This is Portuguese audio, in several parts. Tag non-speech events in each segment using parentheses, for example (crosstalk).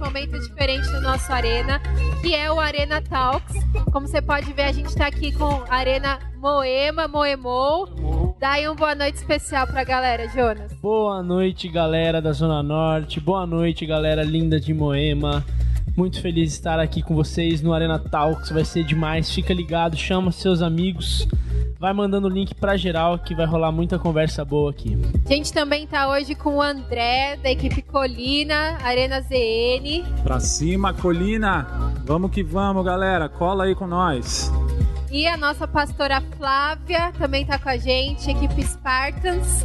momento diferente no nosso Arena, que é o Arena Talks. Como você pode ver, a gente está aqui com a Arena Moema, Moemou. Dá aí uma boa noite especial pra galera, Jonas. Boa noite, galera da Zona Norte. Boa noite, galera linda de Moema. Muito feliz de estar aqui com vocês no Arena Talks. Vai ser demais. Fica ligado, chama seus amigos. Vai mandando o link pra geral que vai rolar muita conversa boa aqui. A gente também tá hoje com o André, da equipe Colina, Arena ZN. Pra cima, Colina! Vamos que vamos, galera. Cola aí com nós. E a nossa pastora Flávia também tá com a gente, equipe Spartans.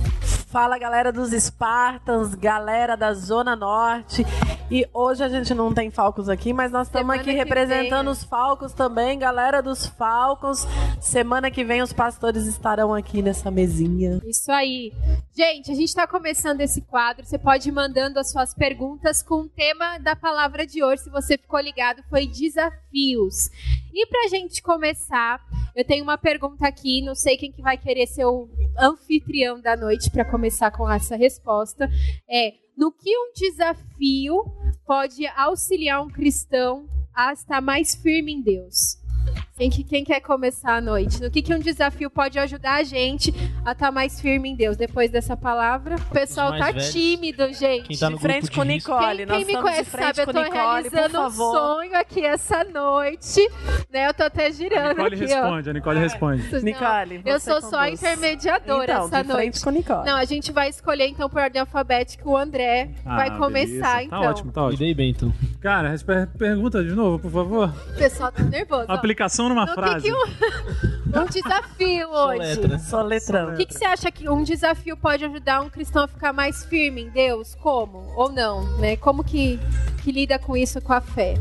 Fala galera dos Spartans, galera da Zona Norte. E hoje a gente não tem Falcos aqui, mas nós estamos aqui representando vem. os Falcos também, galera dos Falcos. Semana que vem os pastores estarão aqui nessa mesinha. Isso aí. Gente, a gente está começando esse quadro. Você pode ir mandando as suas perguntas com o tema da palavra de hoje. Se você ficou ligado, foi desafios. E para a gente começar, eu tenho uma pergunta aqui. Não sei quem que vai querer ser o anfitrião da noite para começar com essa resposta. É no que um desafio pode auxiliar um cristão a estar mais firme em Deus? Quem, quem quer começar a noite? No que, que um desafio pode ajudar a gente a estar tá mais firme em Deus? Depois dessa palavra, o pessoal tá velhos. tímido, gente. Quem tá no de frente com Nicole. Quem, quem me conhece sabe, eu tô Nicole, realizando um sonho aqui essa noite. Né? Eu tô até girando. A Nicole aqui, responde, ó. a Nicole responde. Não, Nicole, eu sou conduz. só a intermediadora então, essa de frente noite. Com Nicole. Não, a gente vai escolher então por ordem alfabética. O André ah, vai começar, beleza. então. Tá ótimo, tá ótimo. Me dei bem, então. Cara, pergunta de novo, por favor. O pessoal tá nervoso. Aplicação numa no frase. Que que um (laughs) um desafio hoje. Só letrão. O que, que você acha que um desafio pode ajudar um cristão a ficar mais firme em Deus? Como? Ou não? Né? Como que, que lida com isso com a fé?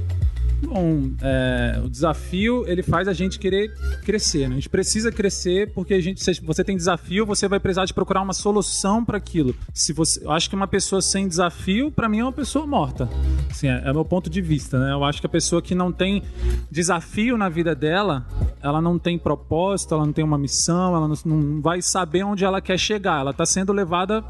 Bom, é, o desafio ele faz a gente querer crescer. Né? A gente precisa crescer porque a gente, se você tem desafio, você vai precisar de procurar uma solução para aquilo. Se você, eu acho que uma pessoa sem desafio, para mim é uma pessoa morta. Assim, é, é meu ponto de vista. Né? Eu acho que a pessoa que não tem desafio na vida dela, ela não tem propósito, ela não tem uma missão, ela não, não vai saber onde ela quer chegar. Ela está sendo levada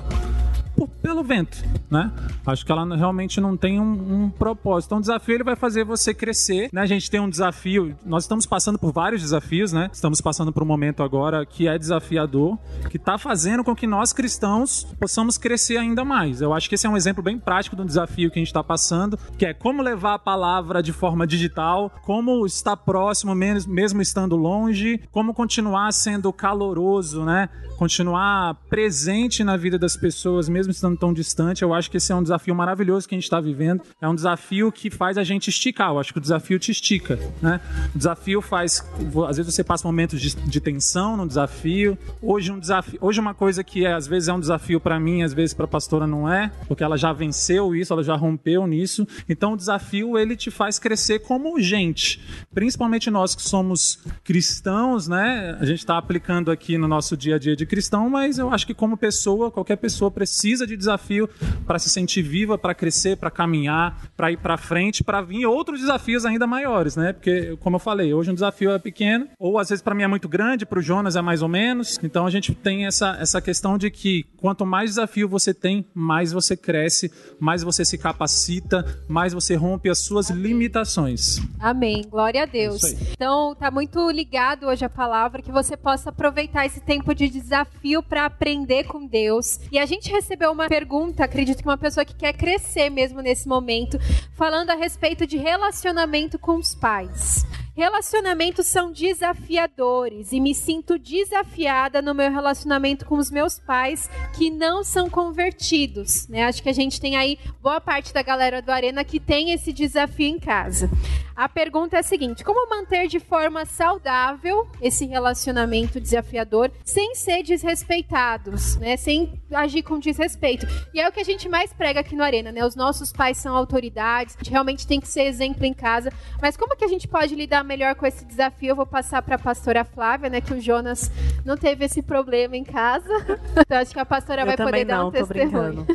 por, pelo vento, né? Acho que ela realmente não tem um, um, propósito. Então, o desafio ele vai fazer você crescer, né? A gente tem um desafio, nós estamos passando por vários desafios, né? Estamos passando por um momento agora que é desafiador, que está fazendo com que nós cristãos possamos crescer ainda mais. Eu acho que esse é um exemplo bem prático do desafio que a gente está passando, que é como levar a palavra de forma digital, como estar próximo mesmo estando longe, como continuar sendo caloroso, né? Continuar presente na vida das pessoas mesmo mesmo estando tão distante, eu acho que esse é um desafio maravilhoso que a gente está vivendo. É um desafio que faz a gente esticar. Eu acho que o desafio te estica, né? O desafio faz, às vezes você passa momentos de, de tensão no desafio. Hoje um desafio, hoje uma coisa que é, às vezes é um desafio para mim, às vezes para a pastora não é, porque ela já venceu isso, ela já rompeu nisso. Então o desafio ele te faz crescer como gente, principalmente nós que somos cristãos, né? A gente está aplicando aqui no nosso dia a dia de cristão, mas eu acho que como pessoa, qualquer pessoa precisa precisa de desafio para se sentir viva, para crescer, para caminhar, para ir para frente, para vir outros desafios ainda maiores, né? Porque, como eu falei, hoje um desafio é pequeno, ou às vezes para mim é muito grande, para o Jonas é mais ou menos. Então a gente tem essa, essa questão de que quanto mais desafio você tem, mais você cresce, mais você se capacita, mais você rompe as suas Amém. limitações. Amém. Glória a Deus. Então tá muito ligado hoje a palavra que você possa aproveitar esse tempo de desafio para aprender com Deus. E a gente recebeu recebeu uma pergunta, acredito que uma pessoa que quer crescer mesmo nesse momento, falando a respeito de relacionamento com os pais. Relacionamentos são desafiadores e me sinto desafiada no meu relacionamento com os meus pais que não são convertidos. Né? Acho que a gente tem aí boa parte da galera do Arena que tem esse desafio em casa. A pergunta é a seguinte: como manter de forma saudável esse relacionamento desafiador sem ser desrespeitados, né? Sem agir com desrespeito. E é o que a gente mais prega aqui no Arena, né? Os nossos pais são autoridades, a gente realmente tem que ser exemplo em casa. Mas como que a gente pode lidar melhor com esse desafio, eu vou passar para a pastora Flávia, né? Que o Jonas não teve esse problema em casa. (laughs) Então acho que a pastora eu vai poder não, dar um testemunho.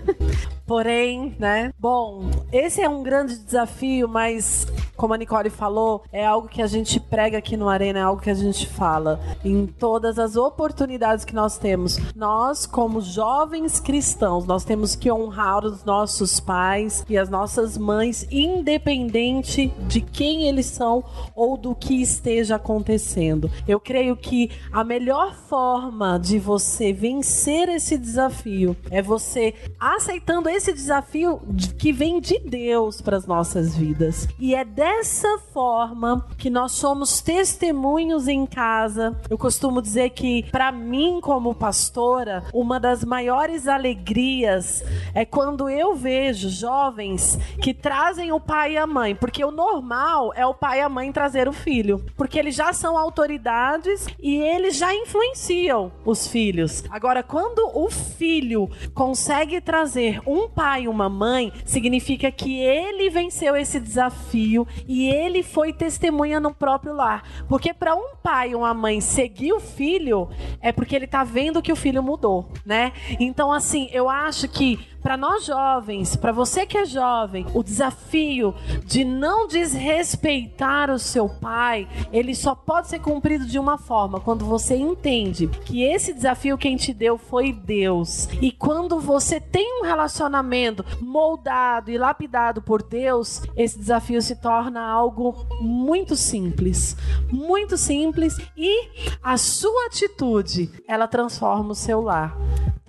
Porém, né? Bom, esse é um grande desafio, mas como a Nicole falou, é algo que a gente prega aqui no Arena, é algo que a gente fala em todas as oportunidades que nós temos. Nós, como jovens cristãos, nós temos que honrar os nossos pais e as nossas mães, independente de quem eles são ou do que esteja acontecendo. Eu creio que a melhor forma de você vencer esse desafio é você aceitando esse desafio que vem de Deus para as nossas vidas. E é dessa forma que nós somos testemunhos em casa. Eu costumo dizer que para mim como pastora, uma das maiores alegrias é quando eu vejo jovens que trazem o pai e a mãe, porque o normal é o pai e a mãe trazer filho, porque eles já são autoridades e eles já influenciam os filhos. Agora, quando o filho consegue trazer um pai e uma mãe, significa que ele venceu esse desafio e ele foi testemunha no próprio lar. Porque para um pai e uma mãe seguir o filho, é porque ele tá vendo que o filho mudou, né? Então, assim, eu acho que para nós jovens, para você que é jovem, o desafio de não desrespeitar o seu pai, ele só pode ser cumprido de uma forma, quando você entende que esse desafio quem te deu foi Deus. E quando você tem um relacionamento moldado e lapidado por Deus, esse desafio se torna algo muito simples, muito simples e a sua atitude, ela transforma o seu lar.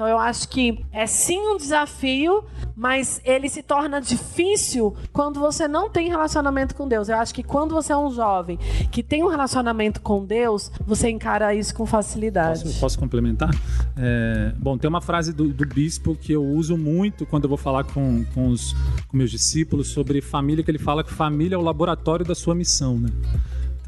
Então eu acho que é sim um desafio, mas ele se torna difícil quando você não tem relacionamento com Deus. Eu acho que quando você é um jovem que tem um relacionamento com Deus, você encara isso com facilidade. Posso, posso complementar? É, bom, tem uma frase do, do, bispo que eu uso muito quando eu vou falar com, com os com meus discípulos sobre família, que ele fala que família é o laboratório da sua missão, né?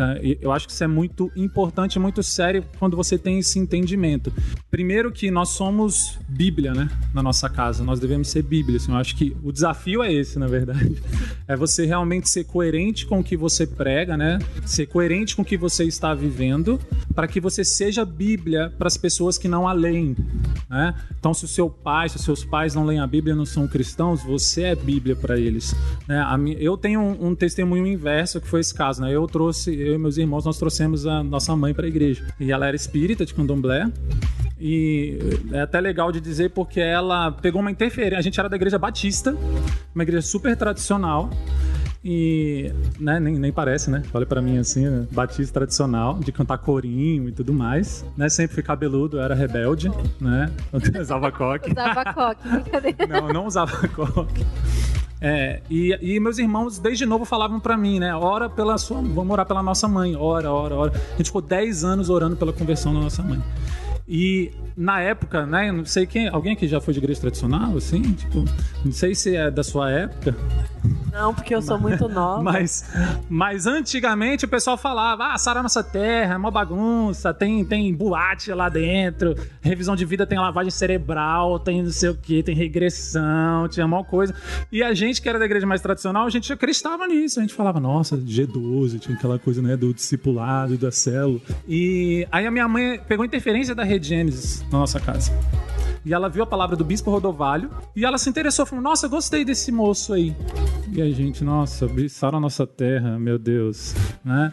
Tá? Eu acho que isso é muito importante, muito sério quando você tem esse entendimento. Primeiro que nós somos Bíblia, né? Na nossa casa, nós devemos ser Bíblia. Assim, eu acho que o desafio é esse, na verdade. (laughs) É você realmente ser coerente com o que você prega, né? Ser coerente com o que você está vivendo, para que você seja Bíblia para as pessoas que não a leem. Né? Então, se o seu pai, se os seus pais não leem a Bíblia, não são cristãos, você é Bíblia para eles. Né? Eu tenho um, um testemunho inverso que foi esse caso, né? Eu trouxe eu e meus irmãos, nós trouxemos a nossa mãe para a igreja. E ela era espírita de candomblé. E é até legal de dizer porque ela pegou uma interferência. A gente era da igreja batista, uma igreja super tradicional. E né, nem, nem parece, né? Olha para mim assim, né? batista tradicional, de cantar corinho e tudo mais. Né? Sempre fui cabeludo, era rebelde, né? (laughs) usava coque. Usava coque, brincadeira. Não, não usava (laughs) coque. É, e, e, meus irmãos, desde novo, falavam para mim, né? Ora pela sua. Vamos orar pela nossa mãe. Ora, ora, ora. A gente ficou 10 anos orando pela conversão da nossa mãe. E na época, né? Não sei quem. Alguém aqui já foi de igreja tradicional, assim? Tipo, não sei se é da sua época. Não, porque eu sou muito (laughs) nova. Mas, mas antigamente o pessoal falava: ah, Sara Nossa Terra, é uma bagunça, tem, tem boate lá dentro, revisão de vida tem lavagem cerebral, tem não sei o que, tem regressão, tinha uma coisa. E a gente que era da igreja mais tradicional, a gente acreditava nisso. A gente falava: nossa, G12, tinha aquela coisa né, do discipulado, da célula. E aí a minha mãe pegou interferência da Rede Gênesis na nossa casa. E ela viu a palavra do Bispo Rodovalho e ela se interessou, falou: Nossa, gostei desse moço aí. E a gente, nossa, bissaram a nossa terra, meu Deus, né?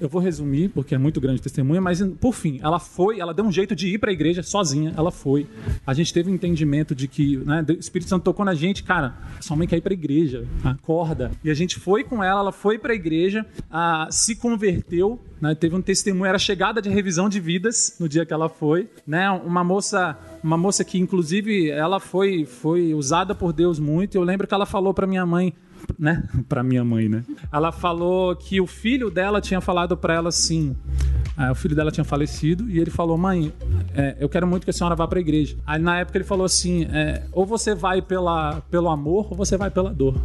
Eu vou resumir, porque é muito grande testemunha, mas por fim, ela foi, ela deu um jeito de ir para a igreja sozinha, ela foi. A gente teve um entendimento de que né, o Espírito Santo tocou na gente, cara, sua mãe quer ir para a igreja, acorda. E a gente foi com ela, ela foi para a igreja, se converteu, né, teve um testemunho, era chegada de revisão de vidas no dia que ela foi, né? Uma moça, uma moça que inclusive ela foi foi usada por Deus muito. Eu lembro que ela falou para minha mãe, né? (laughs) Para minha mãe, né? Ela falou que o filho dela tinha falado para ela assim. Ah, o filho dela tinha falecido e ele falou: Mãe, é, eu quero muito que a senhora vá para a igreja. Aí na época ele falou assim: é, Ou você vai pela, pelo amor ou você vai pela dor.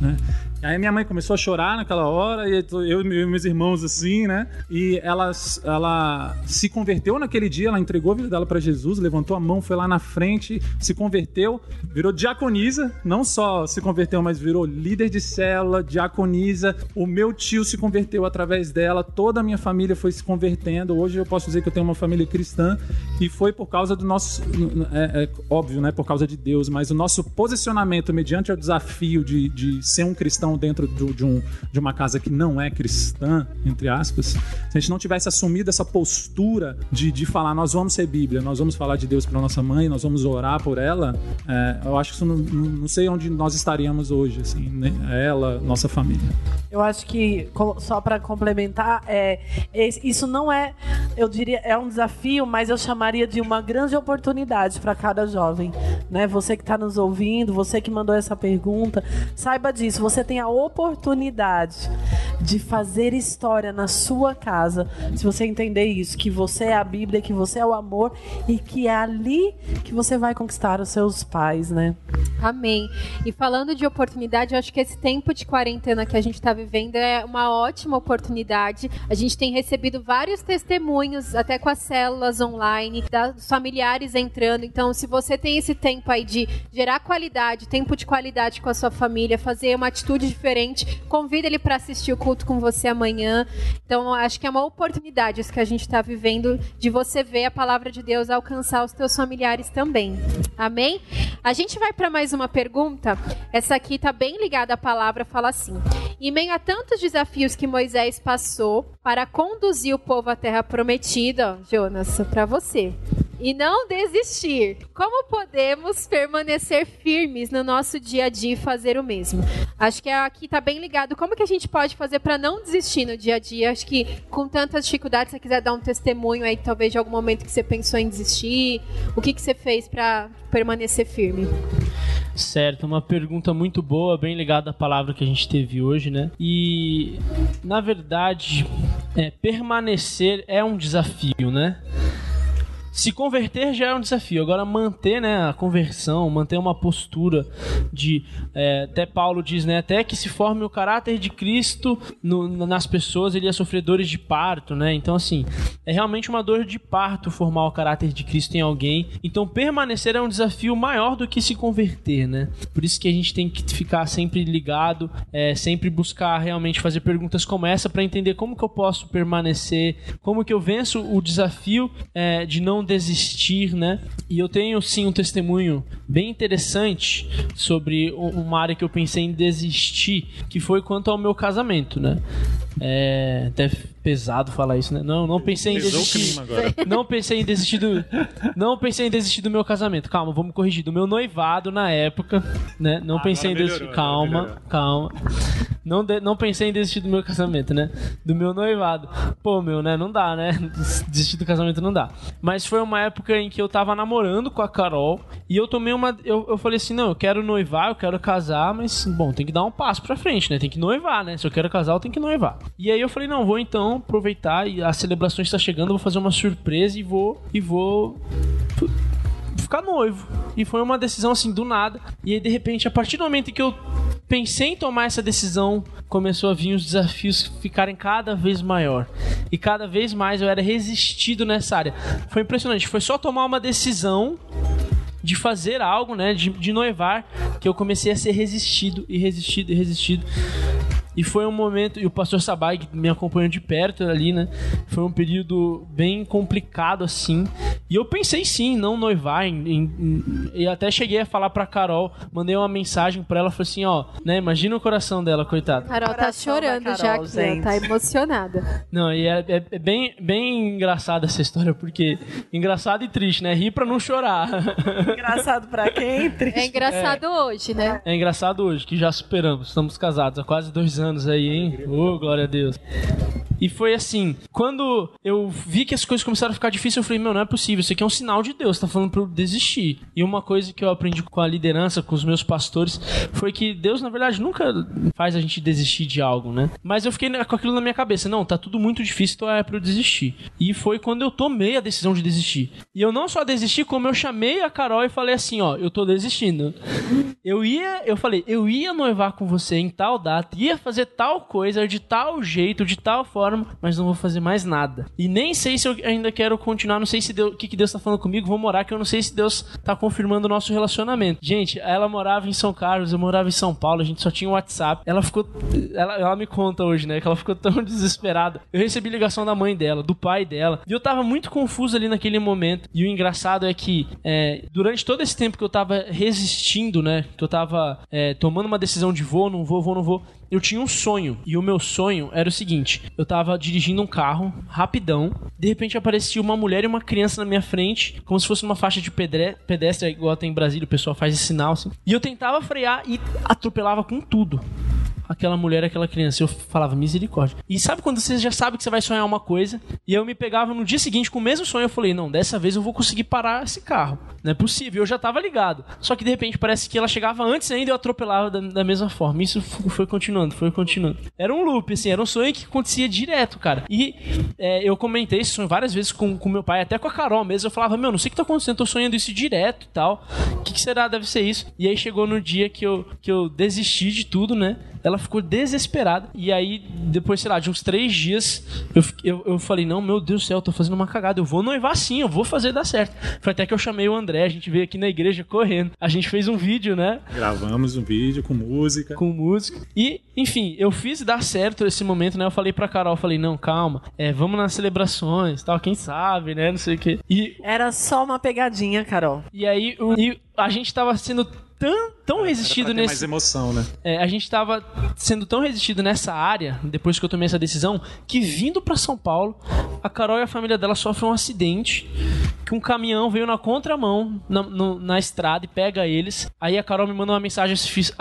Né? Aí minha mãe começou a chorar naquela hora, e eu e meus irmãos assim, né? E ela, ela se converteu naquele dia, ela entregou a vida dela para Jesus, levantou a mão, foi lá na frente, se converteu, virou diaconisa, não só se converteu, mas virou líder de célula, diaconisa. O meu tio se converteu através dela, toda a minha família foi se convertendo. Hoje eu posso dizer que eu tenho uma família cristã E foi por causa do nosso. É, é, óbvio, né? Por causa de Deus, mas o nosso posicionamento mediante o desafio de, de ser um cristão dentro de, de, um, de uma casa que não é cristã, entre aspas, se a gente não tivesse assumido essa postura de, de falar, nós vamos ser Bíblia, nós vamos falar de Deus para nossa mãe, nós vamos orar por ela, é, eu acho que isso não, não, sei onde nós estaríamos hoje, assim, né? ela, nossa família. Eu acho que, só para complementar, é, isso não é, eu diria, é um desafio, mas eu chamaria de uma grande oportunidade para cada jovem. Né? Você que está nos ouvindo, você que mandou essa pergunta, saiba disso. Você tem a oportunidade de fazer história na sua casa, se você entender isso, que você é a Bíblia, que você é o amor e que é ali que você vai conquistar os seus pais, né? Amém. E falando de oportunidade, eu acho que esse tempo de quarentena que a gente está vivendo é uma ótima oportunidade. A gente tem recebido vários testemunhos, até com as células online, dos familiares entrando. Então, se você tem esse tempo aí de gerar qualidade, tempo de qualidade com a sua família, fazer uma atitude diferente, convida ele para assistir o culto com você amanhã. Então, acho que é uma oportunidade isso que a gente está vivendo de você ver a palavra de Deus alcançar os teus familiares também. Amém? A gente vai para mais uma pergunta. Essa aqui está bem ligada à palavra, fala assim: Em meio a tantos desafios que Moisés passou para conduzir o povo à terra prometida, Jonas, para você e não desistir. Como podemos permanecer firmes no nosso dia a dia e fazer o mesmo? Acho que aqui está bem ligado. Como que a gente pode fazer para não desistir no dia a dia? Acho que com tantas dificuldades, se você quiser dar um testemunho aí, talvez de algum momento que você pensou em desistir, o que, que você fez para permanecer firme? Certo, uma pergunta muito boa, bem ligada à palavra que a gente teve hoje, né? E na verdade, é, permanecer é um desafio, né? Se converter já é um desafio. Agora, manter né, a conversão, manter uma postura de. É, até Paulo diz, né? Até que se forme o caráter de Cristo no, nas pessoas, ele é sofredores de parto, né? Então, assim, é realmente uma dor de parto formar o caráter de Cristo em alguém. Então, permanecer é um desafio maior do que se converter, né? Por isso que a gente tem que ficar sempre ligado, é, sempre buscar realmente fazer perguntas como essa para entender como que eu posso permanecer, como que eu venço o desafio é, de não desistir, né? E eu tenho sim um testemunho bem interessante sobre uma área que eu pensei em desistir, que foi quanto ao meu casamento, né? É até pesado falar isso, né? Não, não pensei em desistir. (laughs) Não pensei em desistir do Não pensei em desistir do meu casamento. Calma, vamos corrigir. Do meu noivado na época, né? Não pensei em desistir. Calma, calma. Não, de... não pensei em desistir do meu casamento, né? Do meu noivado. Pô, meu, né? Não dá, né? Desistir do casamento não dá. Mas foi uma época em que eu tava namorando com a Carol e eu tomei uma. Eu, eu falei assim: não, eu quero noivar, eu quero casar, mas, bom, tem que dar um passo pra frente, né? Tem que noivar, né? Se eu quero casar, eu tenho que noivar. E aí eu falei: não, vou então aproveitar e a celebração está chegando, eu vou fazer uma surpresa e vou. E vou ficar noivo. E foi uma decisão assim do nada. E aí, de repente, a partir do momento que eu pensei em tomar essa decisão, começou a vir os desafios ficarem cada vez maior. E cada vez mais eu era resistido nessa área. Foi impressionante. Foi só tomar uma decisão de fazer algo, né, de, de noivar, que eu comecei a ser resistido e resistido e resistido. E foi um momento, e o pastor Sabai que me acompanhou de perto ali, né? Foi um período bem complicado assim. E eu pensei sim, não noivar. Em, em, e até cheguei a falar pra Carol, mandei uma mensagem pra ela, falei assim: ó, né? Imagina o coração dela, coitada. Carol tá chorando Carol, já aqui, gente. tá emocionada. Não, e é, é, é, bem, bem engraçada essa história, porque engraçado e triste, né? Rir pra não chorar. (laughs) Engraçado pra quem? Triste. É engraçado é. hoje, né? É engraçado hoje, que já superamos. Estamos casados há quase dois anos anos aí, hein? Ô, oh, glória a Deus. E foi assim, quando eu vi que as coisas começaram a ficar difíceis, eu falei, meu, não é possível, isso aqui é um sinal de Deus, tá falando pra eu desistir. E uma coisa que eu aprendi com a liderança, com os meus pastores, foi que Deus, na verdade, nunca faz a gente desistir de algo, né? Mas eu fiquei com aquilo na minha cabeça, não, tá tudo muito difícil, então é pra eu desistir. E foi quando eu tomei a decisão de desistir. E eu não só desisti, como eu chamei a Carol e falei assim, ó, eu tô desistindo. Eu ia, eu falei, eu ia noivar com você em tal data, ia fazer fazer tal coisa, de tal jeito, de tal forma, mas não vou fazer mais nada. E nem sei se eu ainda quero continuar, não sei se o que, que Deus tá falando comigo, vou morar, que eu não sei se Deus tá confirmando o nosso relacionamento. Gente, ela morava em São Carlos, eu morava em São Paulo, a gente só tinha WhatsApp. Ela ficou. Ela, ela me conta hoje, né? Que ela ficou tão (laughs) desesperada. Eu recebi ligação da mãe dela, do pai dela. E eu tava muito confuso ali naquele momento. E o engraçado é que é, durante todo esse tempo que eu tava resistindo, né? Que eu tava é, tomando uma decisão de vou, não vou, vou, não vou eu tinha um sonho. E o meu sonho era o seguinte: eu tava dirigindo um carro, rapidão. De repente aparecia uma mulher e uma criança na minha frente, como se fosse uma faixa de pedestre, igual tem em Brasília, o pessoal faz esse sinal assim. E eu tentava frear e atropelava com tudo aquela mulher, aquela criança. Eu falava, misericórdia. E sabe quando você já sabe que você vai sonhar uma coisa? E eu me pegava no dia seguinte com o mesmo sonho. Eu falei, não, dessa vez eu vou conseguir parar esse carro. Não é possível. Eu já tava ligado. Só que de repente parece que ela chegava antes ainda e eu atropelava da, da mesma forma. Isso foi continuando, foi continuando. Era um loop, assim, era um sonho que acontecia direto, cara. E é, eu comentei esse sonho várias vezes com, com meu pai, até com a Carol mesmo. Eu falava, meu, não sei o que tá acontecendo, tô sonhando isso direto e tal. O que, que será? Deve ser isso. E aí chegou no dia que eu, que eu desisti de tudo, né? Ela ficou desesperada. E aí, depois, sei lá, de uns três dias, eu, eu, eu falei: Não, meu Deus do céu, eu tô fazendo uma cagada. Eu vou noivar sim, eu vou fazer dar certo. Foi até que eu chamei o André, a gente veio aqui na igreja correndo. A gente fez um vídeo, né? Gravamos um vídeo com música. Com música. E, enfim, eu fiz dar certo esse momento, né? Eu falei pra Carol, falei: Não, calma, é, vamos nas celebrações, tal, quem sabe, né? Não sei o quê. E. Era só uma pegadinha, Carol. E aí, o, e a gente tava sendo tão, tão resistido nesse. mais emoção, né? É, a gente tava sendo tão resistido nessa área, depois que eu tomei essa decisão, que vindo para São Paulo, a Carol e a família dela sofrem um acidente, que um caminhão veio na contramão na, no, na estrada e pega eles. Aí a Carol me manda uma mensagem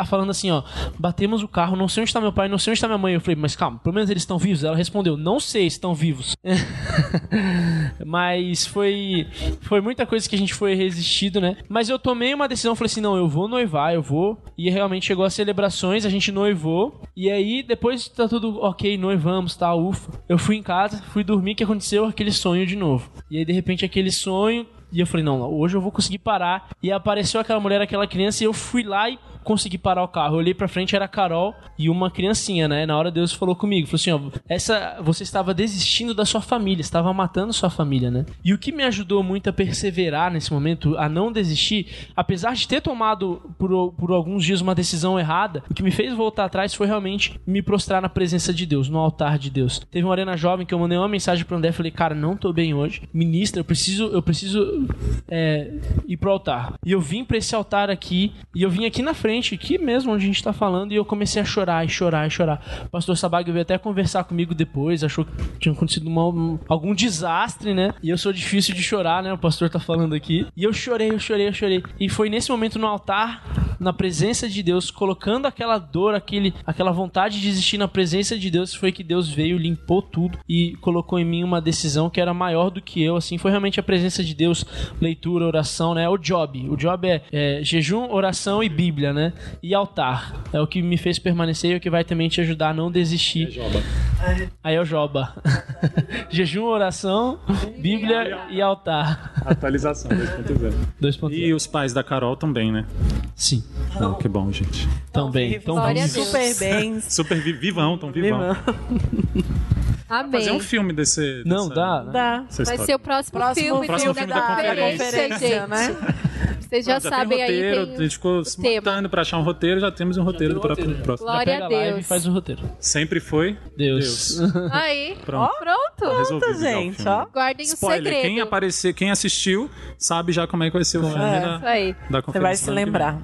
falando assim, ó, batemos o carro, não sei onde está meu pai, não sei onde está minha mãe. Eu falei, mas calma, pelo menos eles estão vivos? Ela respondeu, não sei se estão vivos. (laughs) mas foi, foi muita coisa que a gente foi resistido, né? Mas eu tomei uma decisão, falei assim, não, eu vou noivar, eu vou. E realmente chegou as celebrações, a gente noivou. E aí, depois tá tudo ok, noivamos, tá, ufa. Eu fui em casa, fui dormir, que aconteceu aquele sonho de novo. E aí, de repente, aquele sonho. E eu falei, não, hoje eu vou conseguir parar. E apareceu aquela mulher, aquela criança, e eu fui lá e consegui parar o carro. Eu olhei pra frente, era a Carol e uma criancinha, né? Na hora Deus falou comigo, falou assim, ó, essa, você estava desistindo da sua família, estava matando sua família, né? E o que me ajudou muito a perseverar nesse momento, a não desistir, apesar de ter tomado por, por alguns dias uma decisão errada, o que me fez voltar atrás foi realmente me prostrar na presença de Deus, no altar de Deus. Teve uma arena jovem que eu mandei uma mensagem pro André, falei, cara, não tô bem hoje, ministra, eu preciso, eu preciso é, ir pro altar. E eu vim para esse altar aqui, e eu vim aqui na frente aqui mesmo onde a gente está falando, e eu comecei a chorar e chorar e chorar. O pastor Sabag veio até conversar comigo depois, achou que tinha acontecido uma, um, algum desastre, né? E eu sou difícil de chorar, né? O pastor tá falando aqui. E eu chorei, eu chorei, eu chorei. E foi nesse momento no altar, na presença de Deus, colocando aquela dor, aquele, aquela vontade de existir na presença de Deus, foi que Deus veio, limpou tudo e colocou em mim uma decisão que era maior do que eu. Assim, foi realmente a presença de Deus, leitura, oração, né? O job. O job é, é jejum, oração e Bíblia, né? Né? E altar. É o que me fez permanecer e o que vai também te ajudar a não desistir. É Joba. Aí é o Joba. (laughs) Jejum, oração, Bíblia e altar. Atualização 2.0. E os pais da Carol também, né? Sim. Que bom, gente. Também. Tão vivos. Super bem. (laughs) Super vivão, tão vivão. vivão. Amém. Fazer um filme desse. Não, dessa, dá. Dá. Vai ser o próximo, próximo filme, próximo filme da, da conferência, conferência né? Vocês já, já sabem tem roteiro, aí. Tem a gente ficou se matando pra achar um roteiro, já temos um roteiro para o próximo. Glória a Deus. e faz o roteiro. Sempre foi Deus. Deus. (laughs) Aí. (laughs) Pronto. Ó, pronto. Resolvido, gente, ó. Guardem Spoiler, o segredo. quem aparecer, quem assistiu, sabe já como é que vai ser o filme é. da, da conferência. Você vai se lembrar.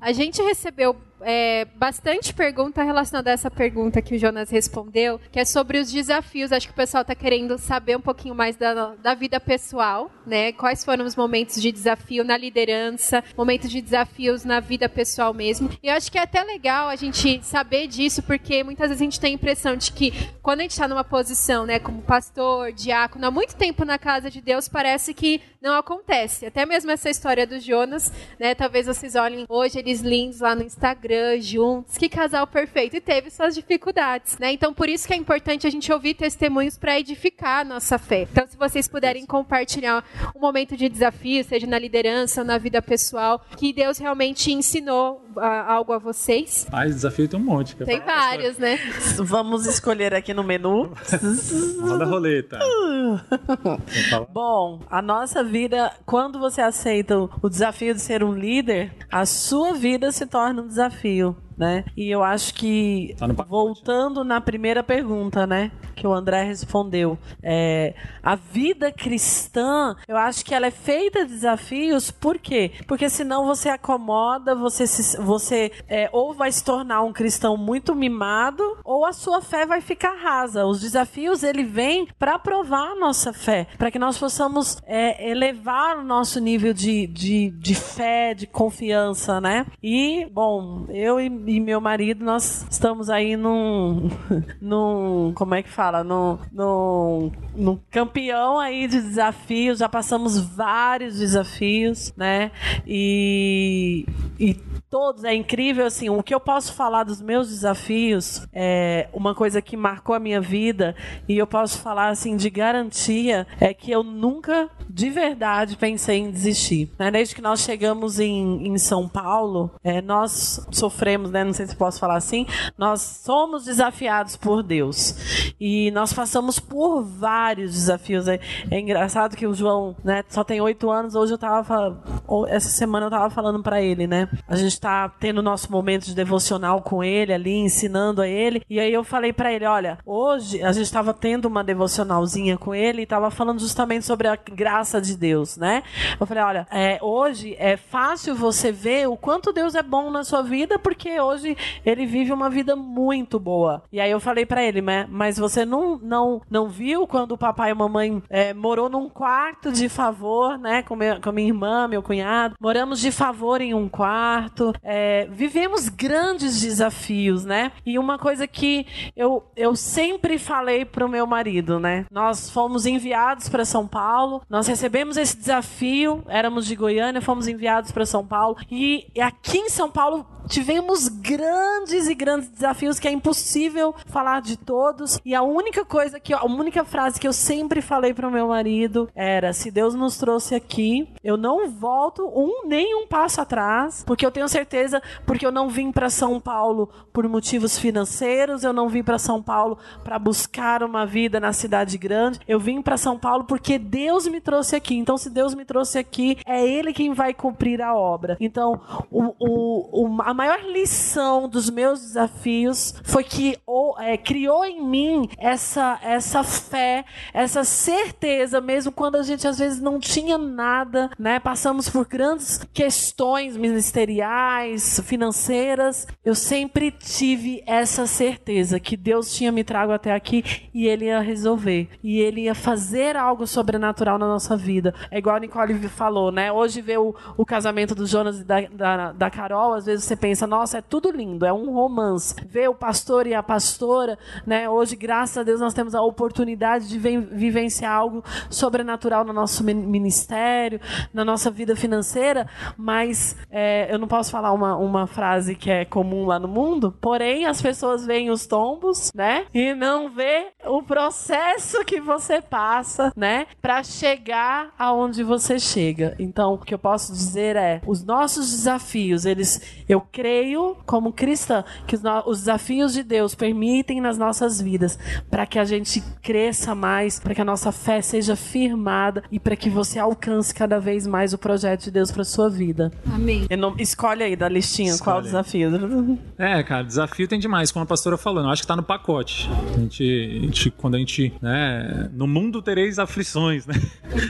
A gente recebeu é, bastante pergunta relacionada a essa pergunta que o Jonas respondeu, que é sobre os desafios. Acho que o pessoal está querendo saber um pouquinho mais da, da vida pessoal, né? Quais foram os momentos de desafio na liderança, momentos de desafios na vida pessoal mesmo. E eu acho que é até legal a gente saber disso, porque muitas vezes a gente tem a impressão de que quando a gente está numa posição, né, como pastor, diácono, há muito tempo na casa de Deus, parece que não acontece. Até mesmo essa história do Jonas, né? Talvez vocês olhem hoje eles lindos lá no Instagram, juntos. Que casal perfeito. E teve suas dificuldades, né? Então, por isso que é importante a gente ouvir testemunhos para edificar a nossa fé. Então, se vocês puderem compartilhar um momento de desafio, seja na liderança ou na vida pessoal, que Deus realmente ensinou uh, algo a vocês. Ah, desafio tem um monte. Tem vários, né? Vamos escolher aqui no menu. (laughs) Roda a roleta. (laughs) Bom, a nossa vida, quando você aceita o desafio de ser um líder, a sua vida se torna um desafio né? E eu acho que tá voltando na primeira pergunta, né, que o André respondeu, é, a vida cristã, eu acho que ela é feita de desafios, por quê? Porque senão você acomoda, você se, você é, ou vai se tornar um cristão muito mimado, ou a sua fé vai ficar rasa. Os desafios ele vem para provar a nossa fé, para que nós possamos é, elevar o nosso nível de, de, de fé, de confiança, né? E bom, eu e e meu marido, nós estamos aí num. (laughs) num. como é que fala? Num, num, num campeão aí de desafios. Já passamos vários desafios, né? E. e todos, é incrível assim, o que eu posso falar dos meus desafios é uma coisa que marcou a minha vida e eu posso falar assim de garantia é que eu nunca de verdade pensei em desistir. Né? Desde que nós chegamos em, em São Paulo, é, nós sofremos, né? não sei se posso falar assim, nós somos desafiados por Deus e nós passamos por vários desafios. É, é engraçado que o João né, só tem oito anos, hoje eu tava, essa semana eu tava falando para ele, né? A gente está tendo nosso momento de devocional com ele ali, ensinando a ele. E aí eu falei para ele, olha, hoje a gente estava tendo uma devocionalzinha com ele e estava falando justamente sobre a graça de Deus, né? Eu falei, olha, é, hoje é fácil você ver o quanto Deus é bom na sua vida, porque hoje ele vive uma vida muito boa. E aí eu falei para ele, mas você não, não, não viu quando o papai e a mamãe é, morou num quarto de favor, né? Com, meu, com minha irmã, meu cunhado. Moramos de favor em um quarto é, vivemos grandes desafios, né? E uma coisa que eu, eu sempre falei pro meu marido, né? Nós fomos enviados para São Paulo, nós recebemos esse desafio, éramos de Goiânia, fomos enviados para São Paulo e aqui em São Paulo tivemos grandes e grandes desafios que é impossível falar de todos. E a única coisa que, a única frase que eu sempre falei pro meu marido era: se Deus nos trouxe aqui, eu não volto um nem um passo atrás, porque eu tenho certeza, porque eu não vim para São Paulo por motivos financeiros, eu não vim para São Paulo para buscar uma vida na cidade grande. Eu vim para São Paulo porque Deus me trouxe aqui. Então, se Deus me trouxe aqui, é Ele quem vai cumprir a obra. Então, o, o, o a maior lição dos meus desafios foi que ou, é, criou em mim essa, essa fé, essa certeza, mesmo quando a gente às vezes não tinha nada, né? Passamos por grandes questões ministeriais, financeiras. Eu sempre tive essa certeza que Deus tinha me trago até aqui e Ele ia resolver. E Ele ia fazer algo sobrenatural na nossa vida. É igual a Nicole falou, né? Hoje ver o, o casamento do Jonas e da, da, da Carol, às vezes você pensa pensa, nossa, é tudo lindo, é um romance. Ver o pastor e a pastora, né? Hoje, graças a Deus, nós temos a oportunidade de vivenciar algo sobrenatural no nosso ministério, na nossa vida financeira, mas é, eu não posso falar uma, uma frase que é comum lá no mundo, porém as pessoas veem os tombos, né? E não vê o processo que você passa, né? Para chegar aonde você chega. Então, o que eu posso dizer é, os nossos desafios, eles, eu creio, como cristã, que os, os desafios de Deus permitem nas nossas vidas para que a gente cresça mais, para que a nossa fé seja firmada e para que você alcance cada vez mais o projeto de Deus para sua vida. Amém. Não, escolhe aí da listinha escolhe. qual o desafio. É, cara, desafio tem demais, como a pastora falou, eu acho que tá no pacote. A gente, a gente quando a gente, né, no mundo tereis aflições, né?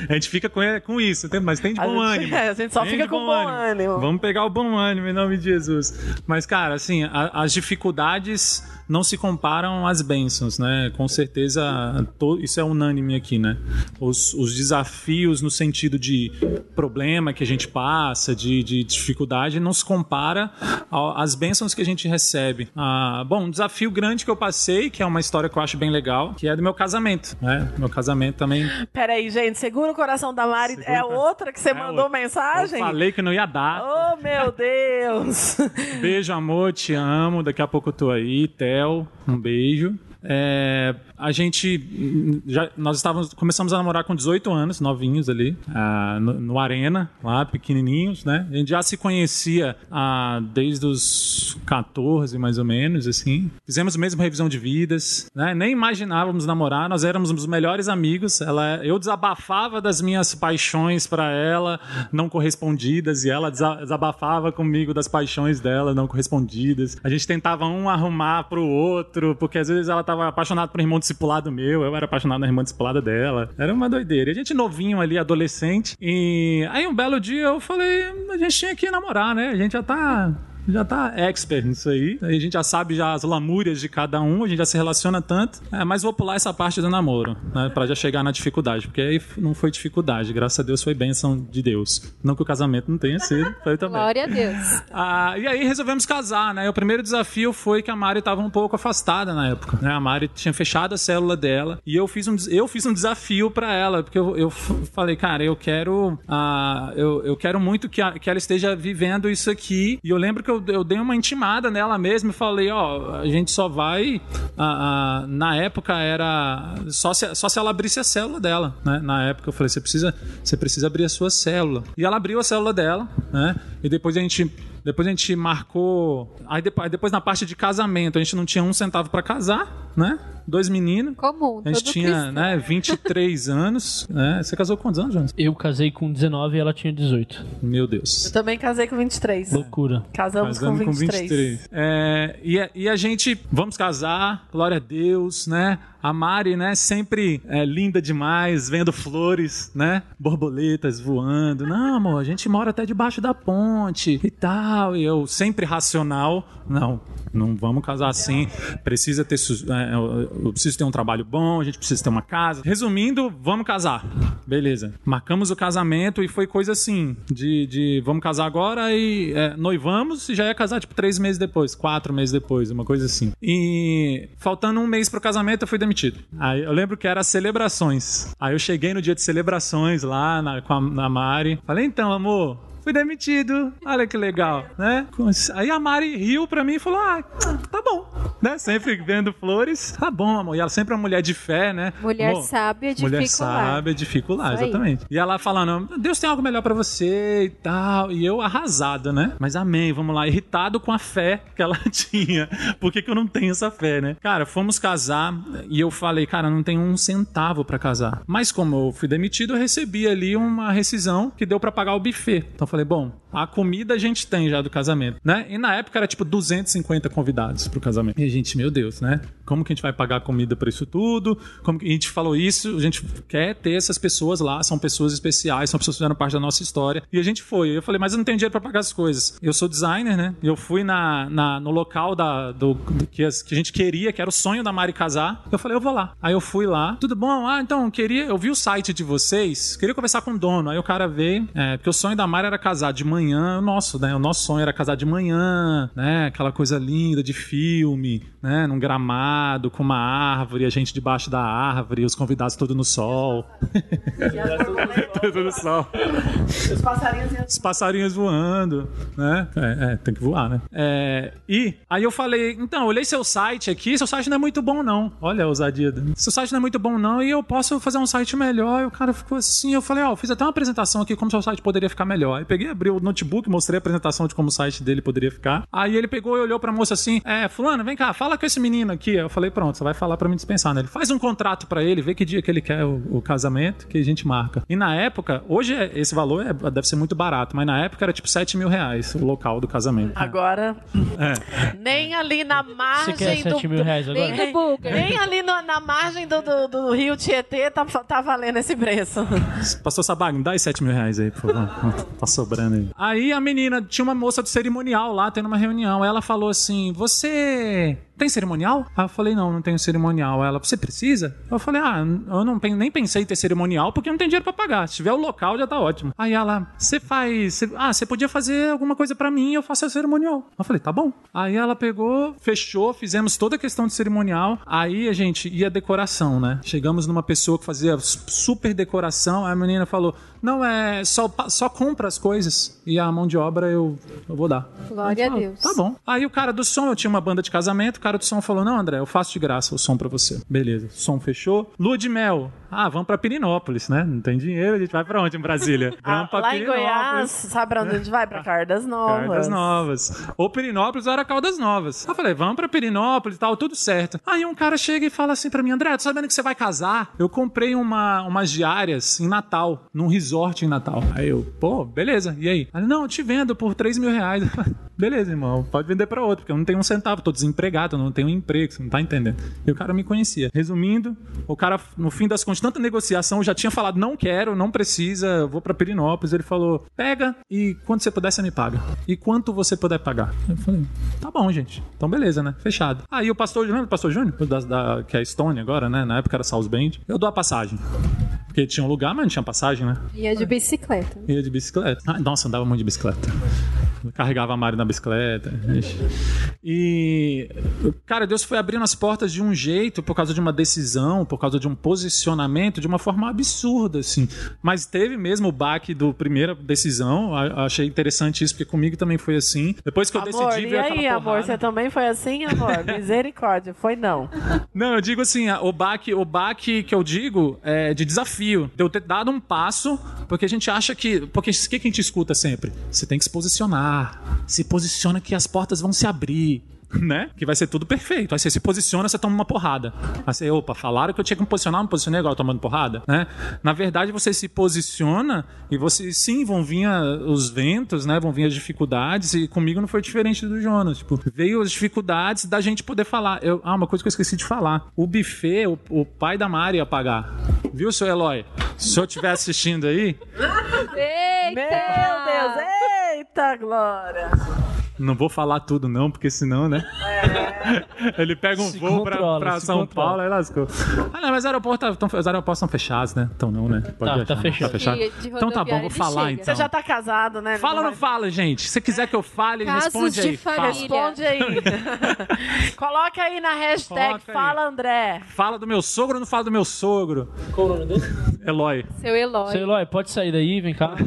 A gente fica com, com isso, mas tem de bom a gente, ânimo. É, a gente só tem fica com bom ânimo. ânimo. Vamos pegar o bom ânimo em nome de Jesus. Mas, cara, assim, a, as dificuldades não se comparam às bênçãos, né? Com certeza, to, isso é unânime aqui, né? Os, os, desafios no sentido de problema que a gente passa, de, de dificuldade, não se compara às bênçãos que a gente recebe. Ah, bom, um desafio grande que eu passei, que é uma história que eu acho bem legal, que é do meu casamento, né? Meu casamento também. Peraí, gente, segura o coração da Mari. Segura é outra que você é mandou outra. mensagem? Eu falei que não ia dar. Oh, meu Deus! (laughs) Beijo, amor, te amo. Daqui a pouco eu tô aí, Um beijo. É, a gente já nós estávamos começamos a namorar com 18 anos, novinhos ali, ah, no, no, Arena, lá pequenininhos, né? A gente já se conhecia ah, desde os 14 mais ou menos, assim. Fizemos a mesma revisão de vidas, né? Nem imaginávamos namorar, nós éramos os melhores amigos. Ela, eu desabafava das minhas paixões para ela não correspondidas e ela desabafava comigo das paixões dela não correspondidas. A gente tentava um arrumar pro outro, porque às vezes ela tava apaixonada por um irmão discipulado meu, eu era apaixonado na irmã discipulada dela. Era uma doideira. E a gente novinho ali, adolescente. E aí um belo dia eu falei, a gente tinha que namorar, né? A gente já tá já tá expert nisso aí. A gente já sabe já as lamúrias de cada um, a gente já se relaciona tanto. É, mas vou pular essa parte do namoro, né? Pra já chegar na dificuldade. Porque aí não foi dificuldade, graças a Deus foi bênção de Deus. Não que o casamento não tenha sido, foi também. Glória a Deus. Ah, e aí resolvemos casar, né? O primeiro desafio foi que a Mari estava um pouco afastada na época. Né? A Mari tinha fechado a célula dela e eu fiz um, eu fiz um desafio para ela, porque eu, eu falei, cara, eu quero, ah, eu, eu quero muito que, a, que ela esteja vivendo isso aqui. E eu lembro que eu eu, eu dei uma intimada nela mesmo e falei, ó, a gente só vai. A, a, na época era. Só se, só se ela abrisse a célula dela, né? Na época eu falei, você precisa, você precisa abrir a sua célula. E ela abriu a célula dela, né? E depois a gente depois a gente marcou. Aí depois, depois na parte de casamento, a gente não tinha um centavo para casar, né? Dois meninos. Comum, A gente tinha, cristão. né, 23 (laughs) anos. Né? Você casou com quantos anos, Jonas? Eu casei com 19 e ela tinha 18. Meu Deus. Eu também casei com 23. Loucura. Casamos com 23. Com 23. É, e, a, e a gente, vamos casar, glória a Deus, né? A Mari, né, sempre é, linda demais, vendo flores, né? Borboletas voando. Não, amor, a gente mora até debaixo da ponte e tal. E eu sempre racional. Não, não vamos casar assim. Precisa ter. É, eu preciso ter um trabalho bom, a gente precisa ter uma casa. Resumindo, vamos casar. Beleza. Marcamos o casamento e foi coisa assim: de, de vamos casar agora e é, noivamos e já ia casar, tipo, três meses depois, quatro meses depois, uma coisa assim. E faltando um mês pro casamento, eu fui demitido. Aí eu lembro que era celebrações. Aí eu cheguei no dia de celebrações lá na, com a na Mari. Falei, então, amor, fui demitido. Olha que legal, né? Aí a Mari riu pra mim e falou: Ah, tá bom, né? Sempre vendo flores. Tá bom, amor. E ela sempre é uma mulher de fé, né? Mulher Bom, sábia, Mulher sábia, dificuldade, exatamente. E ela falando: Deus tem algo melhor pra você e tal. E eu arrasado, né? Mas amém, vamos lá. Irritado com a fé que ela (laughs) tinha. Por que, que eu não tenho essa fé, né? Cara, fomos casar e eu falei: Cara, não tenho um centavo pra casar. Mas como eu fui demitido, eu recebi ali uma rescisão que deu pra pagar o buffet. Então falei, bom, a comida a gente tem já do casamento, né? E na época era tipo 250 convidados pro casamento. E a gente, meu Deus, né? Como que a gente vai pagar comida para isso tudo? Como que a gente falou isso? A gente quer ter essas pessoas lá, são pessoas especiais, são pessoas que fizeram parte da nossa história. E a gente foi. Eu falei, mas eu não tenho dinheiro para pagar as coisas. Eu sou designer, né? Eu fui na, na no local da, do, do que, as, que, a gente queria, que era o sonho da Mari casar. Eu falei, eu vou lá. Aí eu fui lá. Tudo bom? Ah, então, queria. Eu vi o site de vocês, queria conversar com o dono. Aí o cara veio, é, porque o sonho da Mari era casar de manhã, o nosso, né? O nosso sonho era casar de manhã, né? Aquela coisa linda de filme, né? Num gramado, com uma árvore, a gente debaixo da árvore, os convidados todos no sol. tudo no sol. Os passarinhos, os passarinhos voando, né? É, é, tem que voar, né? É, e aí eu falei, então, olhei seu site aqui, seu site não é muito bom, não. Olha a ousadia. Seu site não é muito bom, não, e eu posso fazer um site melhor. E o cara ficou assim, eu falei, ó, oh, fiz até uma apresentação aqui como seu site poderia ficar melhor. Aí peguei, abri o notebook, mostrei a apresentação de como o site dele poderia ficar. Aí ele pegou e olhou pra moça assim: É, Fulano, vem cá, fala com esse menino aqui. Eu falei, pronto, você vai falar para me dispensar, né? Ele faz um contrato para ele, vê que dia que ele quer o, o, casamento, que a gente marca. E na época, hoje é, esse valor é, deve ser muito barato, mas na época era tipo 7 mil reais o local do casamento. Agora, é. nem ali na margem Você quer 7 do... mil reais agora? Nem do. Nem ali no- na margem do, do, do rio Tietê tá, tá valendo esse preço. Pastor Sabag, me dá aí 7 mil reais aí, por favor. tá sobrando aí. Aí a menina, tinha uma moça do cerimonial lá, tendo uma reunião. Ela falou assim: Você tem cerimonial? Aí eu falei: Não, não tenho cerimonial. Ela, você precisa? Eu falei: Ah, eu não, nem pensei em ter cerimonial porque não tenho dinheiro pra pagar. Se tiver o local, já tá ótimo. Aí ela, você faz. você- ah, você podia fazer alguma coisa pra mim eu faço a cerimonial. Eu falei: Tá bom. Aí ela pegou, fechou, fizemos toda a questão de cerimonial. Aí a gente ia decoração, né? Chegamos numa pessoa que fazia super decoração. Aí a menina falou: Não, é só, só compra as coisas e a mão de obra eu, eu vou dar. Glória a Deus. Tá bom. Aí o cara do som, eu tinha uma banda de casamento, o cara do som falou: Não, André, eu faço de graça o som pra você. Beleza, som fechou. Lua de mel. Ah, vamos pra Pirinópolis, né? Não tem dinheiro, a gente vai pra onde em Brasília? Ah, (laughs) Vamos pra lá em. Goiás, sabe pra onde a gente vai? Pra (laughs) Cardas Novas. Caldas Novas. Ou Pirinópolis ou era Caldas Novas. Eu falei, vamos pra Pirinópolis e tal, tudo certo. Aí um cara chega e fala assim pra mim, André, tô sabendo que você vai casar? Eu comprei uma, umas diárias em Natal, num resort em Natal. Aí eu, pô, beleza, e aí? Ele, não, eu te vendo por 3 mil reais. (laughs) beleza, irmão, pode vender pra outro, porque eu não tenho um centavo, tô desempregado, eu não tenho um emprego, você não tá entendendo. E o cara me conhecia. Resumindo, o cara, no fim das contas, tanta negociação, eu já tinha falado, não quero, não precisa, vou pra Pirinópolis. Ele falou, pega e quando você puder, você me paga. E quanto você puder pagar? Eu falei, tá bom, gente. Então beleza, né? Fechado. Aí o pastor, lembra do pastor Júnior? Da, da- que é Stone agora, né? Na época era South Bend. Eu dou a passagem. Porque tinha um lugar, mas não tinha passagem, né? Ia de bicicleta. Ia de bicicleta. Ah, nossa, andava muito de bicicleta. Carregava a Mari na bicicleta. Ixi. E, cara, Deus foi abrindo as portas de um jeito, por causa de uma decisão, por causa de um posicionamento, de uma forma absurda, assim. Mas teve mesmo o baque do primeira decisão. Achei interessante isso, porque comigo também foi assim. Depois que eu Amor, decidi e aí, amor, porrada- você também foi assim, amor? (laughs) Misericórdia, foi não. Não, eu digo assim, o baque, o baque que eu digo é de desafio. De eu ter dado um passo, porque a gente acha que. Porque o que, que a gente escuta sempre? Você tem que se posicionar. Se posiciona que as portas vão se abrir. (laughs) Né? Que vai ser tudo perfeito. Aí você se posiciona, você toma uma porrada. Aí você, opa, falaram que eu tinha que me posicionar, não me posicionei agora tomando porrada, né? Na verdade, você se posiciona e você, sim, vão vir os ventos, né? Vão vir as dificuldades e comigo não foi diferente do Jonas. Tipo, veio as dificuldades da gente poder falar. Eu, ah, uma coisa que eu esqueci de falar. O buffet, o, o pai da Mari ia pagar. Viu, seu Eloy? Se o senhor estiver assistindo aí, (laughs) Eita! Meu Deus, eita glória. Não vou falar tudo, não, porque senão, né? (laughs) Ele pega um Se voo pra, controla, pra se São controla. Paulo, aí lascou. Ah, não, mas os aeroportos, tão, os aeroportos estão fechados, né? Então não, né? Pode Tá, viajar, tá né? fechado. Tá fechado? Então tá bom, vou falar chega. então. Você já tá casado, né? Fala ou não fala, gente? Se quiser que eu fale, Casos responde de aí. Fala. família. Responde aí. (laughs) Coloca aí na hashtag aí. Fala André. Fala do meu sogro ou não fala do meu sogro? Qual o nome dele? Eloy. Seu Eloy. Seu Eloy, pode sair daí, vem cá. (laughs)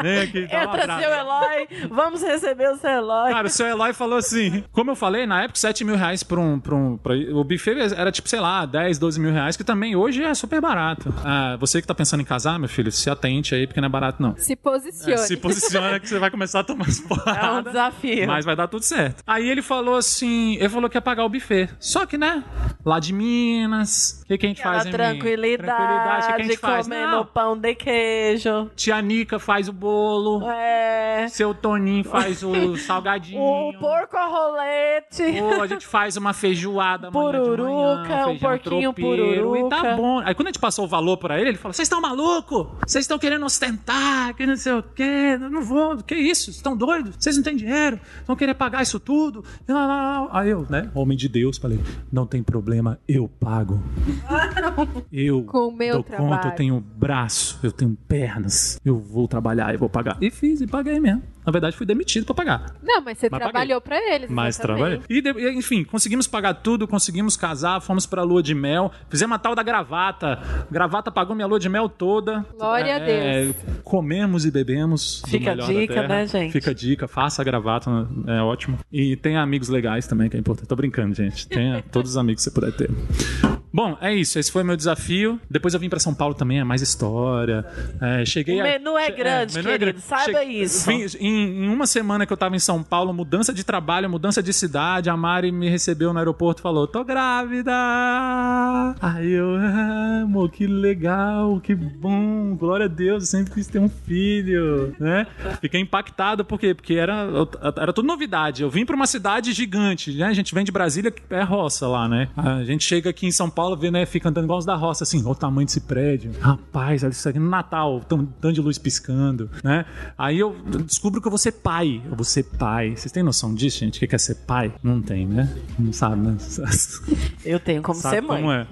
Vem aqui, dá Entra seu Eloy. Vamos receber o seu Eloy. Cara, o seu Eloy falou assim: como eu falei, na época, 7 mil reais pra um. Pra um pra- o buffet era tipo, sei lá, 10, 12 mil reais, que também hoje é super barato. Ah, você que tá pensando em casar, meu filho, se atente aí, porque não é barato, não. Se posicione. É, se posiciona que você vai começar a tomar as é um porradas. desafio. Mas vai dar tudo certo. Aí ele falou assim: ele falou que ia pagar o buffet. Só que, né? Lá de Minas. O que, que a gente Aquela faz em Minas? tranquilidade, Tranquilidade. O que, que a gente faz? comendo Não, pão de queijo. tia Nica faz o bolo. É. Seu Toninho faz o salgadinho. O porco a rolete. Pô, a gente faz uma feijoada Pururuca, manhã, um porquinho tropeiro, E tá pururuca. bom. Aí quando a gente passou o valor pra ele, ele falou: Vocês estão malucos? Vocês estão querendo ostentar, que não sei o quê. Eu não vou. Que isso? Vocês estão doidos? Vocês não têm dinheiro? Vão querer pagar isso tudo? Lá, lá, lá. Aí eu, né, homem de Deus, falei: Não tem problema, eu pago. (laughs) Eu Com o meu dou trabalho. conta, eu tenho braço, eu tenho pernas. Eu vou trabalhar e vou pagar. E fiz e paguei mesmo. Na verdade, fui demitido pra pagar. Não, mas você Mas trabalhou pra eles. Mas trabalhei. E, enfim, conseguimos pagar tudo, conseguimos casar, fomos pra lua de mel, fizemos a tal da gravata. Gravata pagou minha lua de mel toda. Glória a Deus. Comemos e bebemos. do Fica a dica, terra. né, gente? Fica a dica, faça a gravata, é ótimo. E tenha amigos legais também, que é importante. Tô brincando, gente. Tenha (laughs) todos os amigos que você puder ter. Bom, é isso. Esse foi meu desafio. Depois eu vim pra São Paulo também, é mais história. É, cheguei O a- menu é che- grande, menu é querido, grande. saiba isso. Vim- em, em uma semana que eu tava em São Paulo, mudança de trabalho, mudança de cidade, a Mari me recebeu no aeroporto e falou: tô grávida! Aí eu, ah, amor, que legal, que bom, glória a Deus, eu sempre quis ter um filho, né? Fiquei impactado, por quê? Porque era, era tudo novidade. Eu vim pra uma cidade gigante, né? A gente vem de Brasília, que é roça lá, né? A gente chega aqui em São Paulo, vê, né? Fica andando igual os da roça, assim, olha o tamanho desse prédio. Rapaz, olha isso aqui no Natal, tão- tanto de luz piscando, né? Aí eu descubro que eu vou ser pai. Eu vou ser pai. Vocês têm noção disso, gente? O que é ser pai? Não tem, né? Não sabe, né? (laughs) Eu tenho como Sabe ser mãe. como é.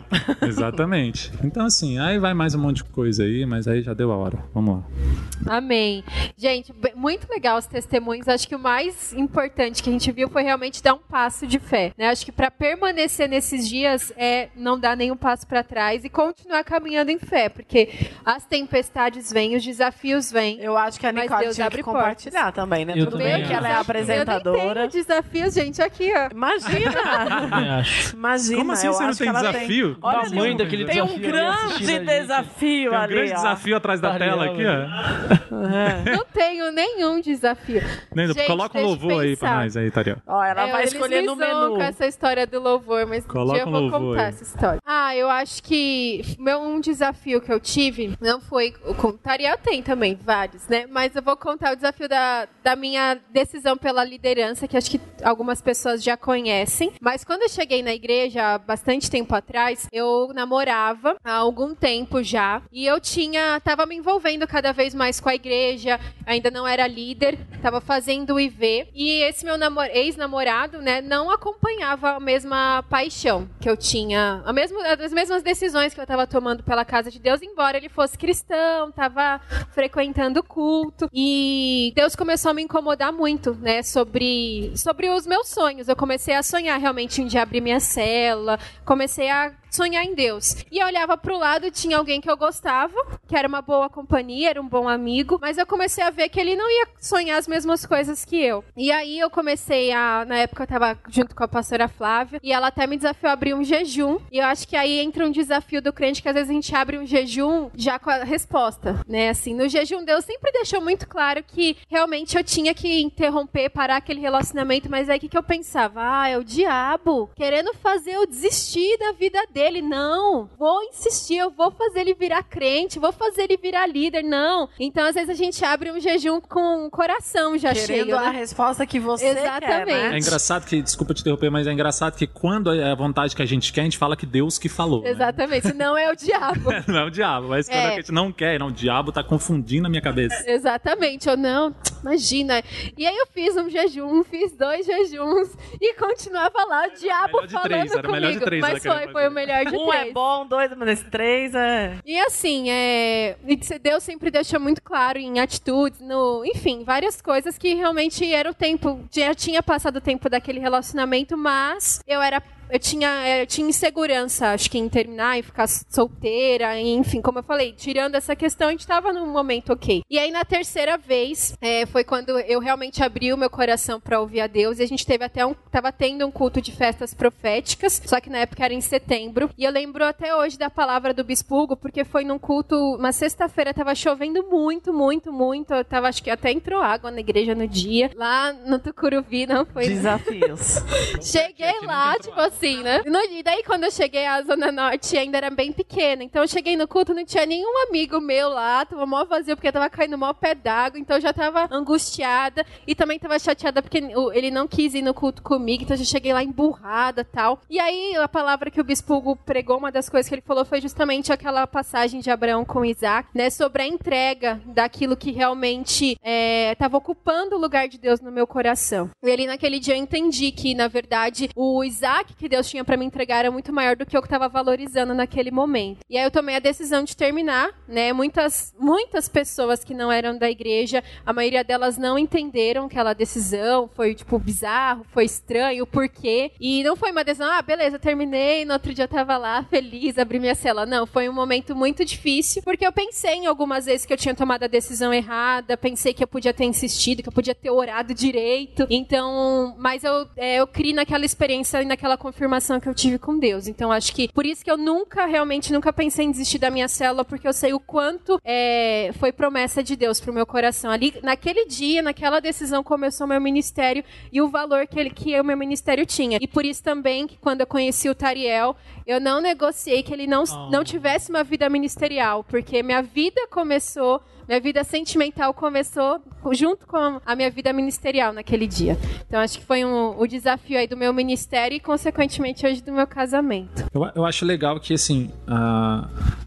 Exatamente. Então, assim, aí vai mais um monte de coisa aí, mas aí já deu a hora. Vamos lá. Amém. Gente, muito legal os testemunhos. Acho que o mais importante que a gente viu foi realmente dar um passo de fé. Né? Acho que para permanecer nesses dias é não dar nenhum passo para trás e continuar caminhando em fé, porque as tempestades vêm, os desafios vêm. Eu acho que a Nicole Deus tinha abre que compartilhar também, né? Eu Tudo bem que ela é apresentadora. Eu desafios, gente, aqui, ó. Imagina! Imagina, Como assim você não tem desafio? Tem... Olha O tamanho daquele tem um desafio ali assistindo a grande desafio Tem um ali, grande ó. desafio atrás da Ariel, tela aqui, ó. É. Não tenho nenhum desafio. Gente, coloca um louvor aí pra nós aí, Tariel. Ó, ela É, vai escolher no menu. com essa história do louvor, mas um Coloca dia eu um vou louvor contar aí. essa história. Ah, eu acho que meu, um desafio que eu tive não foi com Tariel tem também vários, né? Mas eu vou contar o desafio da, da minha decisão pela liderança, que acho que algumas pessoas já conhecem. Mas quando eu cheguei na igreja há bastante tempo atrás, eu namorava há algum tempo já e eu tinha tava me envolvendo cada vez mais com a igreja, ainda não era líder, tava fazendo o IV e esse meu namor- ex-namorado, né, não acompanhava a mesma paixão que eu tinha, a mesma, as mesmas decisões que eu tava tomando pela casa de Deus, embora ele fosse cristão, tava frequentando o culto e Deus começou a me incomodar muito, né, sobre sobre os meus sonhos. Eu comecei a sonhar realmente em dia abrir minha cela, comecei a sonhar em Deus. E eu olhava pro lado, tinha alguém que eu gostava, que era uma boa companhia, era um bom amigo, mas eu comecei a ver que ele não ia sonhar as mesmas coisas que eu. E aí eu comecei a, na época eu tava junto com a pastora Flávia, e ela até me desafiou a abrir um jejum. E eu acho que aí entra um desafio do crente que às vezes a gente abre um jejum já com a resposta, né? Assim, no jejum Deus sempre deixou muito claro que realmente eu tinha que interromper, parar aquele relacionamento, mas aí o que, que eu pensava? Ah, é o diabo querendo fazer eu desistir da vida dele. Não, vou insistir, eu vou fazer ele virar crente, vou fazer ele virar líder. Não. Então, às vezes, a gente abre um jejum com o coração já Querendo cheio. a né? resposta que você Exatamente. quer, né? É engraçado que, desculpa te interromper, mas é engraçado que quando é a vontade que a gente quer, a gente fala que Deus que falou. né? Exatamente, não é o diabo. (laughs) Não é o diabo, mas quando É. a gente não quer, não, o diabo tá confundindo a minha cabeça. Exatamente, ou não, imagina. E aí eu fiz um jejum, fiz dois jejuns e continuava lá, o diabo falando três, comigo. três mas queria foi, foi o melhor de (laughs) Um três. é bom, dois, mas três é. E assim, é... Deus sempre deixou muito claro em atitudes, no... enfim, várias coisas que realmente era o tempo, já tinha passado o tempo daquele relacionamento, mas eu era eu tinha, eu tinha insegurança, acho que em terminar e ficar solteira, e, enfim, como eu falei, tirando essa questão, a gente tava num momento ok. E aí, na terceira vez, é, foi quando eu realmente abri o meu coração pra ouvir a Deus, e a gente teve até um, tava tendo um culto de festas proféticas, só que na época era em setembro, e eu lembro até hoje da palavra do Bispo Hugo, porque foi num culto, uma sexta-feira, tava chovendo muito, muito, muito, eu tava, acho que até entrou água na igreja no dia, lá no Tucuruvi, não foi... Desafios. (laughs) Cheguei lá, tipo assim, né? No- E daí, quando eu cheguei à Zona Norte, ainda era bem pequena. Então, eu cheguei no culto, não tinha nenhum amigo meu lá. Tava mó vazio, porque tava caindo mó pé d'água. Então, eu já tava angustiada. E também tava chateada, porque ele não quis ir no culto comigo. Então, eu já cheguei lá emburrada tal. E aí, a palavra que o Bispo Hugo pregou, uma das coisas que ele falou foi justamente aquela passagem de Abraão com Isaac, né? Sobre a entrega daquilo que realmente é, tava ocupando o lugar de Deus no meu coração. E ali, naquele dia, eu entendi que, na verdade, o Isaac que Deus tinha pra me entregar era muito maior do que eu que tava valorizando naquele momento. E aí eu tomei a decisão de terminar, né? Muitas, muitas pessoas que não eram da igreja, a maioria delas não entenderam aquela decisão, foi tipo bizarro, foi estranho, o porquê. E não foi uma decisão, ah, beleza, terminei, no outro dia eu tava lá feliz, abri minha cela. Não, foi um momento muito difícil, porque eu pensei em algumas vezes que eu tinha tomado a decisão errada, pensei que eu podia ter insistido, que eu podia ter orado direito. Então, mas eu, é, eu criei naquela experiência e naquela confiança confirmação que eu tive com Deus. Então acho que por isso que eu nunca, realmente, nunca pensei em desistir da minha célula, porque eu sei o quanto é, foi promessa de Deus pro meu coração. Ali, naquele dia, naquela decisão começou meu ministério e o valor que, ele, que o meu ministério tinha. E por isso também que quando eu conheci o Tariel, eu não negociei que ele não, oh. não tivesse uma vida ministerial, porque minha vida começou minha vida sentimental começou junto com a minha vida ministerial naquele dia. Então acho que foi um, o desafio aí do meu ministério e, consequentemente, hoje do meu casamento. Eu, eu acho legal que, assim,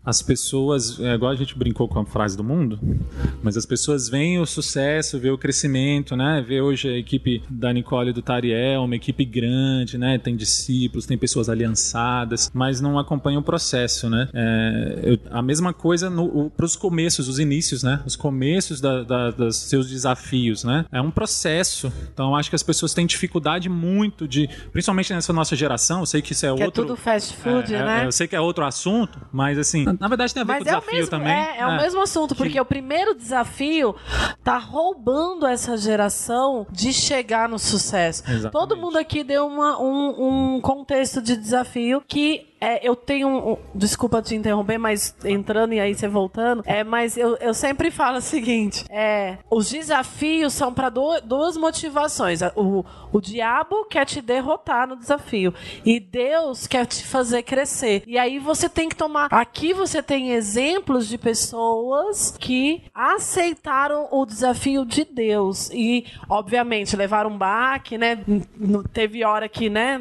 as pessoas, é igual a gente brincou com a frase do mundo, mas as pessoas veem o sucesso, vê o crescimento, né? Vê hoje a equipe da Nicole e do Tariel, uma equipe grande, né? Tem discípulos, tem pessoas aliançadas, mas não acompanham o processo, né? É, eu, a mesma coisa para os começos, os inícios, né? Os começos da, da, dos seus desafios, né? É um processo. Então acho que as pessoas têm dificuldade muito de, principalmente nessa nossa geração. Eu sei que isso é que outro. É tudo fast food, é, é né? É, eu sei que é outro assunto, mas assim, na verdade tem a ver mas com o desafio mesmo, também. É, é o é. mesmo assunto, porque que... o primeiro desafio tá roubando essa geração de chegar no sucesso. Exatamente. Todo mundo aqui deu uma, um, um contexto de desafio que é, eu tenho. Um, desculpa te interromper, mas entrando e aí você voltando. É, mas eu, eu sempre falo o seguinte: é, os desafios são para duas motivações. O, o diabo quer te derrotar no desafio. E Deus quer te fazer crescer. E aí você tem que tomar. Aqui você tem exemplos de pessoas que aceitaram o desafio de Deus. E, obviamente, levaram um baque, né? Teve hora que, né?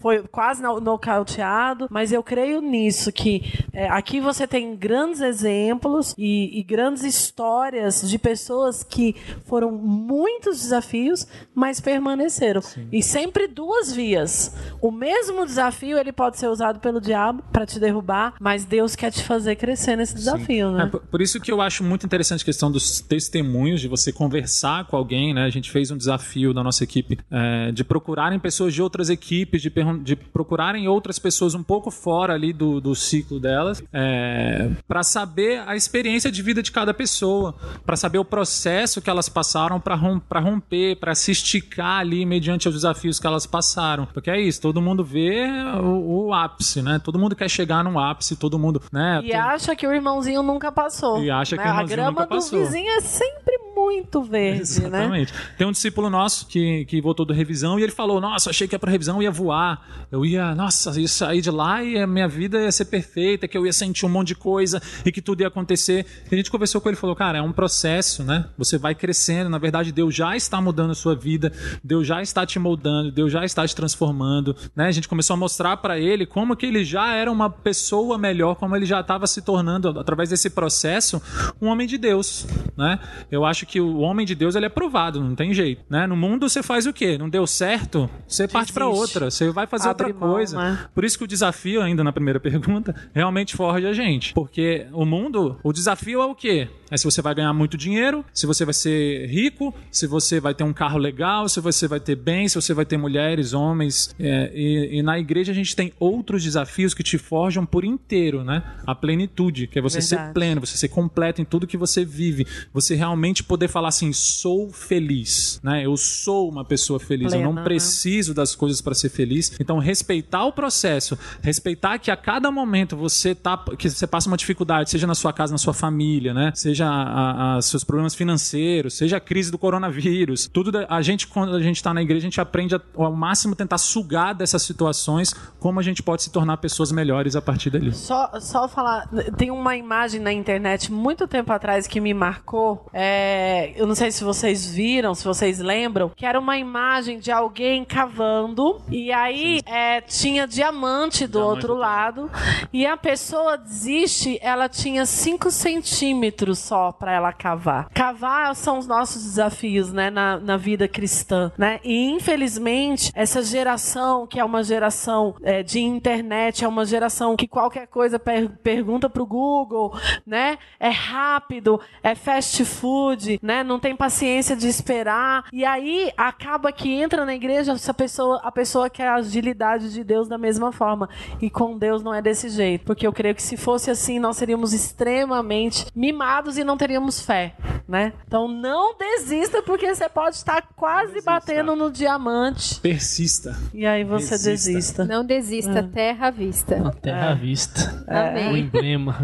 Foi quase nocauteado. Mas mas eu creio nisso, que é, aqui você tem grandes exemplos e, e, grandes histórias de pessoas que foram muitos desafios, mas permaneceram. Sim. E sempre duas vias. O mesmo desafio ele pode ser usado pelo diabo para te derrubar, mas Deus quer te fazer crescer nesse desafio, Sim. né? É, por, por isso que eu acho muito interessante a questão dos testemunhos, de você conversar com alguém, né? A gente fez um desafio da nossa equipe é, de procurarem pessoas de outras equipes, de, de procurarem outras pessoas um pouco fora ali do, do ciclo delas, é, para saber a experiência de vida de cada pessoa, para saber o processo que elas passaram para rom romper, para se esticar ali mediante os desafios que elas passaram. Porque é isso, todo mundo vê o, o ápice, né? Todo mundo quer chegar no ápice, todo mundo, né? E tem... acha que o irmãozinho nunca passou. E acha né? que o irmãozinho nunca passou. A grama do vizinho é sempre muito verde, né? Exatamente. né? Tem um discípulo nosso que, que voltou da revisão e ele falou: Nossa, achei que ia pra revisão, ia voar. Eu ia, nossa, ia sair de lá e a minha vida ia ser perfeita, que eu ia sentir um monte de coisa e que tudo ia acontecer. E a gente conversou com ele e falou: Cara, é um processo, né? Você vai crescendo. Na verdade, Deus já está mudando a sua vida, Deus já está te moldando, Deus já está te transformando. Né? A gente começou a mostrar para ele como que ele já era uma pessoa melhor, como ele já estava se tornando, através desse processo, um homem de Deus. Né? Eu acho que o homem de Deus ele é provado, não tem jeito, né? No mundo você faz o quê? Não deu certo, você Desiste. parte para outra, você vai fazer Abre outra coisa. Mão, né? Por isso que o desafio ainda na primeira (laughs) pergunta realmente forja a gente, porque o mundo, o desafio é o quê? É se você vai ganhar muito dinheiro, se você vai ser rico, se você vai ter um carro legal, se você vai ter bem, se você vai ter mulheres, homens. É, e, e, na igreja a gente tem outros desafios que te forjam por inteiro, né? A plenitude, que é você Verdade. ser pleno, você ser completo em tudo que você vive, você realmente poder falar assim, sou feliz, né? Eu sou uma pessoa feliz, Plena, eu não né? preciso né? das coisas para ser feliz. Então respeitar o processo, respeitar que a cada momento você tá, que você passa uma dificuldade, seja na sua casa, na sua família, né? Seja a, a seus problemas financeiros, seja a crise do coronavírus. Tudo a gente, quando a gente está na igreja, a gente aprende a, ao máximo tentar sugar dessas situações como a gente pode se tornar pessoas melhores a partir dali. Só, só falar, tem uma imagem na internet muito tempo atrás que me marcou. É, eu não sei se vocês viram, se vocês lembram, que era uma imagem de alguém cavando e aí é, tinha diamante do diamante outro lado e a pessoa desiste, ela tinha 5 centímetros só para ela cavar. Cavar são os nossos desafios, né, na, na vida cristã, né? E infelizmente essa geração que é uma geração é, de internet, é uma geração que qualquer coisa per pergunta pro Google, né? É rápido, é fast food, né? Não tem paciência de esperar. E aí acaba que entra na igreja essa pessoa, a pessoa quer a agilidade de Deus da mesma forma. E com Deus não é desse jeito, porque eu creio que se fosse assim nós seríamos extremamente mimados e não teríamos fé. né? Então não desista porque você pode estar quase desista. batendo no diamante. Persista. E aí você desista. desista. Não desista, hum. terra à vista. terra à é. vista. É. O emblema.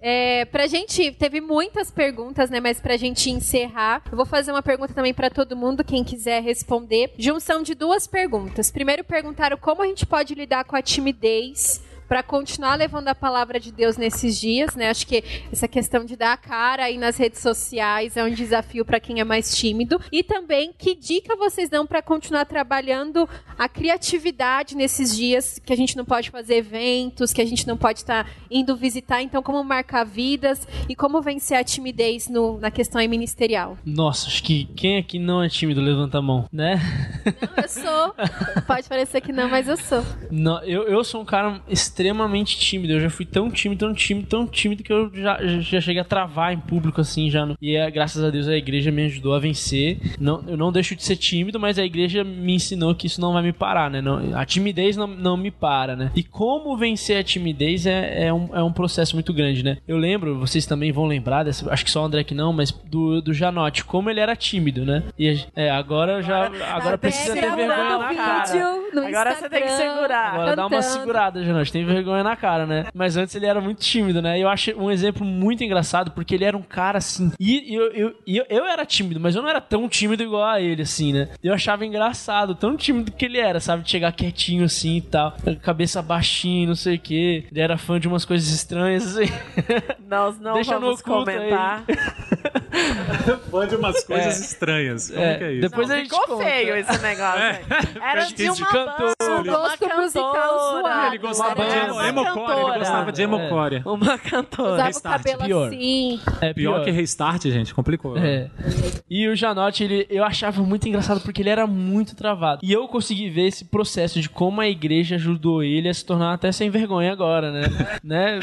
É, pra gente, teve muitas perguntas, né? Mas pra gente encerrar, eu vou fazer uma pergunta também para todo mundo, quem quiser responder. Junção de duas perguntas. Primeiro perguntaram como a gente pode lidar com a timidez para continuar levando a palavra de Deus nesses dias, né? Acho que essa questão de dar a cara aí nas redes sociais é um desafio para quem é mais tímido. E também, que dica vocês dão para continuar trabalhando a criatividade nesses dias que a gente não pode fazer eventos, que a gente não pode estar tá indo visitar? Então, como marcar vidas e como vencer a timidez no, na questão ministerial? Nossa, acho que quem aqui não é tímido, levanta a mão, né? Não, eu sou. (laughs) pode parecer que não, mas eu sou. Não, eu, eu sou um cara extremamente tímido. Eu já fui tão tímido, tão tímido, tão tímido que eu já, já cheguei a travar em público assim já. No... E é, graças a Deus a igreja me ajudou a vencer. Não, eu não deixo de ser tímido, mas a igreja me ensinou que isso não vai me parar, né? Não, a timidez não, não me para, né? E como vencer a timidez é, é, um, é um processo muito grande, né? Eu lembro, vocês também vão lembrar, dessa, acho que só o André que não, mas do, do Janote, como ele era tímido, né? E é, agora já agora precisa ter vergonha na cara. Agora você tem que segurar. Agora dá uma segurada, Janote. Tem vergonha na cara, né? Mas antes ele era muito tímido, né? E eu acho um exemplo muito engraçado, porque ele era um cara assim. E eu, eu, eu, eu era tímido, mas eu não era tão tímido igual a ele, assim, né? Eu achava engraçado, tão tímido que ele era, sabe? De chegar quietinho assim e tal, cabeça baixinha, não sei o quê. Ele era fã de umas coisas estranhas, assim. (laughs) Nós não Deixa vamos comentar. (laughs) fã de umas coisas é. estranhas. Como é, que é isso? Depois não, a gente ficou conta. feio esse (laughs) negócio. É. Era de uma cantor. Um gosto musical zoado. Ele gostava de emocore, ele gostava de emocore. É. Uma cantora. Usava Restart. o cabelo pior. assim. É pior. pior que Restart, gente, complicou. É. E o Janote, ele, eu achava muito engraçado porque ele era muito travado. E eu consegui ver esse processo de como a igreja ajudou ele a se tornar até sem vergonha agora, né? (laughs) né?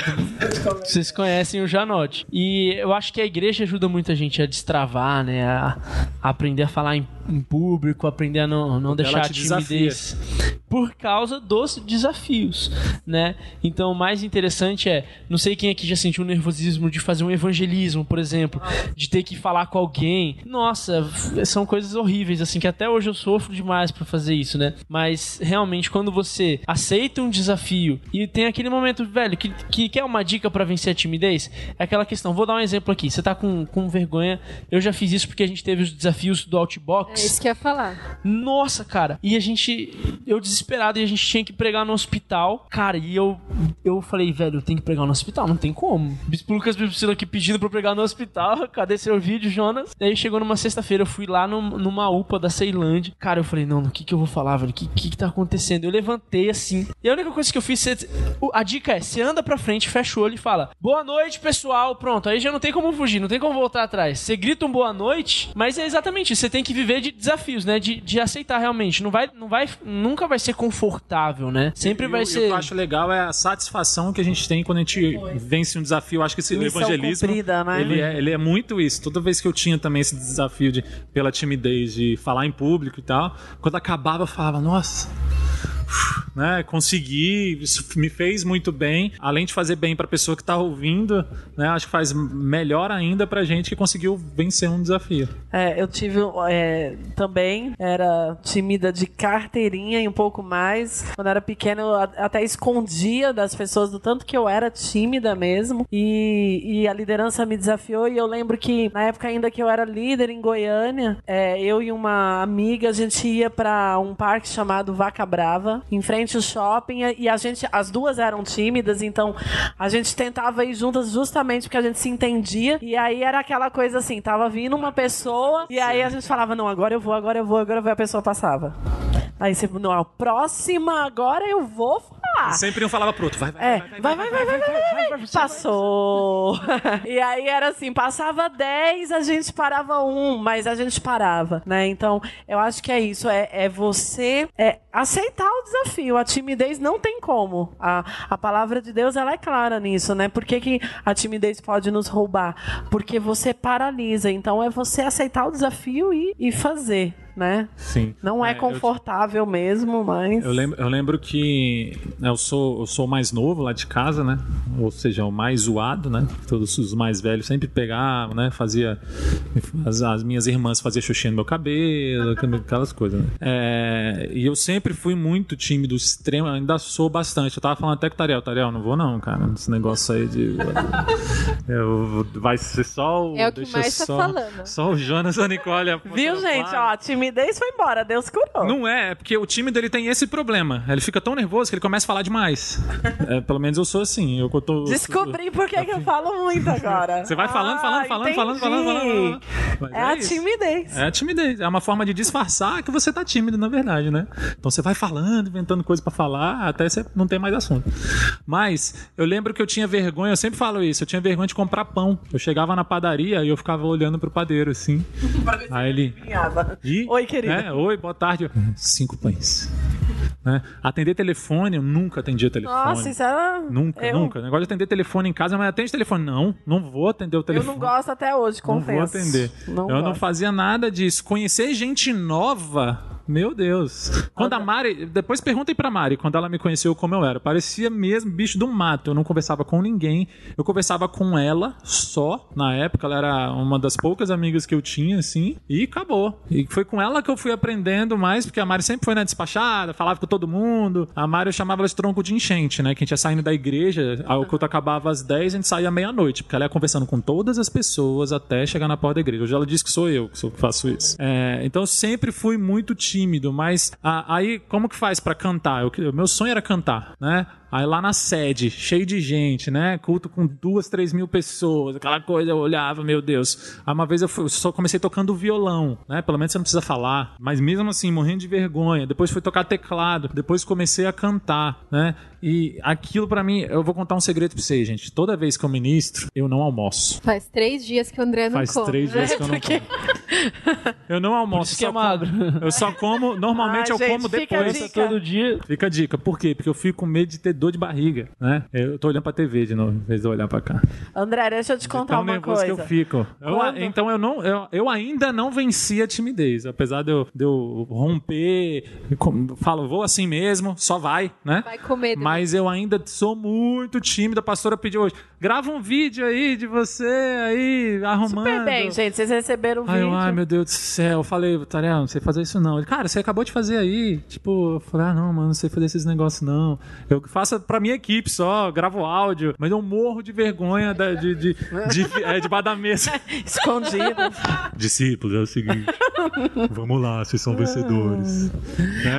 Vocês conhecem o Janote. E eu acho que a igreja ajuda muita gente a destravar, né? A, a aprender a falar em, em, público, aprender a não, não deixar a timidez. Desafia. Por causa dos desafios, né? Então, o mais interessante é, não sei quem aqui já sentiu o nervosismo de fazer um evangelismo, por exemplo, de ter que falar com alguém. Nossa, são coisas horríveis, assim, que até hoje eu sofro demais para fazer isso, né? Mas, realmente, quando você aceita um desafio e tem aquele momento, velho, que, que quer uma dica para vencer a timidez, é aquela questão, vou dar um exemplo aqui, você tá com, com vergonha, eu já fiz isso porque a gente teve os desafios do Outbox. É isso que eu ia falar. Nossa, cara, e a gente, eu desesperado, e a gente tinha que pregar no hospital, cara, e eu eu falei, velho, eu tenho que pregar no hospital, não tem como. Bispo Lucas Bispo aqui pedindo pra eu pregar no hospital, (laughs) cadê seu vídeo, Jonas? Daí chegou numa sexta-feira, eu fui lá no, numa UPA da Ceilândia. Cara, eu falei, não, o que que eu vou falar, velho? O que, que que tá acontecendo? Eu levantei assim, e a única coisa que eu fiz, a dica é, você anda pra frente, fecha o olho e fala, boa noite, pessoal, pronto, aí já não tem como fugir, não tem como voltar atrás. Você grita um boa noite, mas é exatamente isso, você tem que viver de desafios, né, de, de aceitar realmente, não vai, não vai, nunca vai ser confortável, né? Sempre vai ser... Eu acho legal é a satisfação que a gente tem quando a gente vence um desafio. Acho que esse Missão evangelismo cumprida, né? ele, é, ele é muito isso. Toda vez que eu tinha também esse desafio de pela timidez de falar em público e tal, quando acabava eu falava, nossa, né, consegui, isso me fez muito bem, além de fazer bem para a pessoa que está ouvindo, né, acho que faz melhor ainda para gente que conseguiu vencer um desafio. É, eu tive é, também, era tímida de carteirinha e um pouco mais, quando era pequena eu até escondia das pessoas do tanto que eu era tímida mesmo, e, e a liderança me desafiou e eu lembro que na época ainda que eu era líder em Goiânia, é, eu e uma amiga, a gente ia para um parque chamado Vaca Brava, em frente ao shopping, e a gente, as duas eram tímidas, então a gente tentava ir juntas justamente porque a gente se entendia. E aí era aquela coisa assim, tava vindo uma pessoa, e aí a gente falava, não, agora eu vou, agora eu vou, agora eu vou, e a pessoa passava. Aí você, não, a próxima agora eu vou falar. Sempre um falava pro outro, vai, vai, vai, vai, vai, vai, vai, vai, Passou. E aí era assim, passava 10, a gente parava um, mas a gente parava, né? Então, eu acho que é isso, é, é você é aceitar o desafio. A timidez não tem como. A, a palavra de Deus, ela é clara nisso, né? Por que, que a timidez pode nos roubar? Porque você paralisa. Então, é você aceitar o desafio e, e fazer né? Sim. Não é, É, eu- confortável mesmo, mas. Eu lembro, eu lembro que né, eu sou, eu sou o mais novo lá de casa, né? Ou seja, o mais zoado, né? Todos os mais velhos sempre pegavam, né? Fazia. As, as minhas irmãs faziam xuxinha no meu cabelo, (laughs) aquelas coisas, né? É, e eu sempre fui muito tímido, extremo, ainda sou bastante. Eu tava falando até com o Tariel, Tariel, não vou não, cara. Esse negócio aí de. (laughs) Eu, vai ser só o. É o que deixa mais tá só, falando. Só o Jonas e a Nicole. Viu, gente? Ó, timidez foi embora, Deus curou. Não é, é porque o time dele tem esse problema. Ele fica tão nervoso que ele começa a falar demais. (laughs) É, pelo menos eu sou assim. Eu tô, Descobri por que que eu falo muito agora. Você vai falando, falando, Ah, falando, falando, falando, falando, entendi. falando. Mas É a isso. timidez. É a timidez. É uma forma de disfarçar que você tá tímido, na verdade, né? Então você vai falando, inventando coisa pra falar, até você não tem mais assunto. Mas eu lembro que eu tinha vergonha, eu sempre falo isso, eu tinha vergonha de comprar pão. Eu chegava na padaria e eu ficava olhando pro padeiro, assim. (laughs) Aí ele. E, Oi, querida. É, oi, boa tarde. Cinco pães. Né? Atender telefone, eu nunca atendia telefone. Nossa, isso era. Nunca, eu, nunca. O negócio de atender telefone em casa, mas atende telefone. Não, não vou atender o Eu telefone. não gosto até hoje, Não confesso. vou atender. Não eu não gosto. fazia nada disso. Conhecer gente nova. Meu Deus. Quando a Mari. Depois perguntem pra Mari, quando ela me conheceu como eu era. Parecia mesmo bicho do mato. Eu não conversava com ninguém. Eu conversava com ela só. Na época, ela era uma das poucas amigas que eu tinha, assim. E acabou. E foi com ela que eu fui aprendendo mais, porque a Mari sempre foi na despachada, falava com todo mundo. A Mari eu chamava de tronco de enchente, né? Que a gente ia saindo da igreja, o culto acabava às 10 a gente saía meia-noite, porque ela ia conversando com todas as pessoas até chegar na porta da igreja. Hoje ela diz que sou eu que faço isso. É, então sempre fui muito tímido, mas a- aí como que faz pra cantar? Eu, meu sonho era cantar, né? Aí lá na sede, cheio de gente, né? Culto com duas, três mil pessoas, aquela coisa, eu olhava, meu Deus. Aí uma vez eu, fui- eu só comecei tocando violão, né? Pelo menos você não precisa falar. Mas mesmo assim, morrendo de vergonha. Depois fui tocar teclado, depois comecei a cantar, né? E aquilo pra mim, eu vou contar um segredo pra vocês, gente. Toda vez que eu ministro, eu não almoço. Faz três dias que o André não Faz come. três dias que eu não (laughs) como. Eu não almoço. isso que é magro. Eu só como, normalmente Ah, eu gente, como fica a depois. dica. Todo dia. Fica a dica. Por quê? Porque eu fico com medo de ter dor de barriga, né? Eu tô olhando pra TV de novo, em vez de olhar pra cá. André, deixa eu te contar Tão uma coisa. que eu fico. Eu- então eu não, eu, eu ainda não venci a timidez, apesar de eu, de eu romper, eu falo, vou assim mesmo, só vai, né? Vai com medo. Mas eu ainda sou muito tímido. A pastora pediu hoje, grava um vídeo aí de você aí arrumando. Super bem, gente. Vocês receberam o Ai, eu, vídeo. ai, meu Deus do céu. Eu falei, Tarel, não sei fazer isso não. Ele, cara, você acabou de fazer aí. Tipo, eu falei, ah, não, mano, não sei fazer esses negócios não. Eu faço pra minha equipe só, gravo áudio, mas eu morro de vergonha da- de, de, de, é, debaixo da mesa. (laughs) Escondido. Discípulos, é o seguinte. Vamos lá, vocês são vencedores.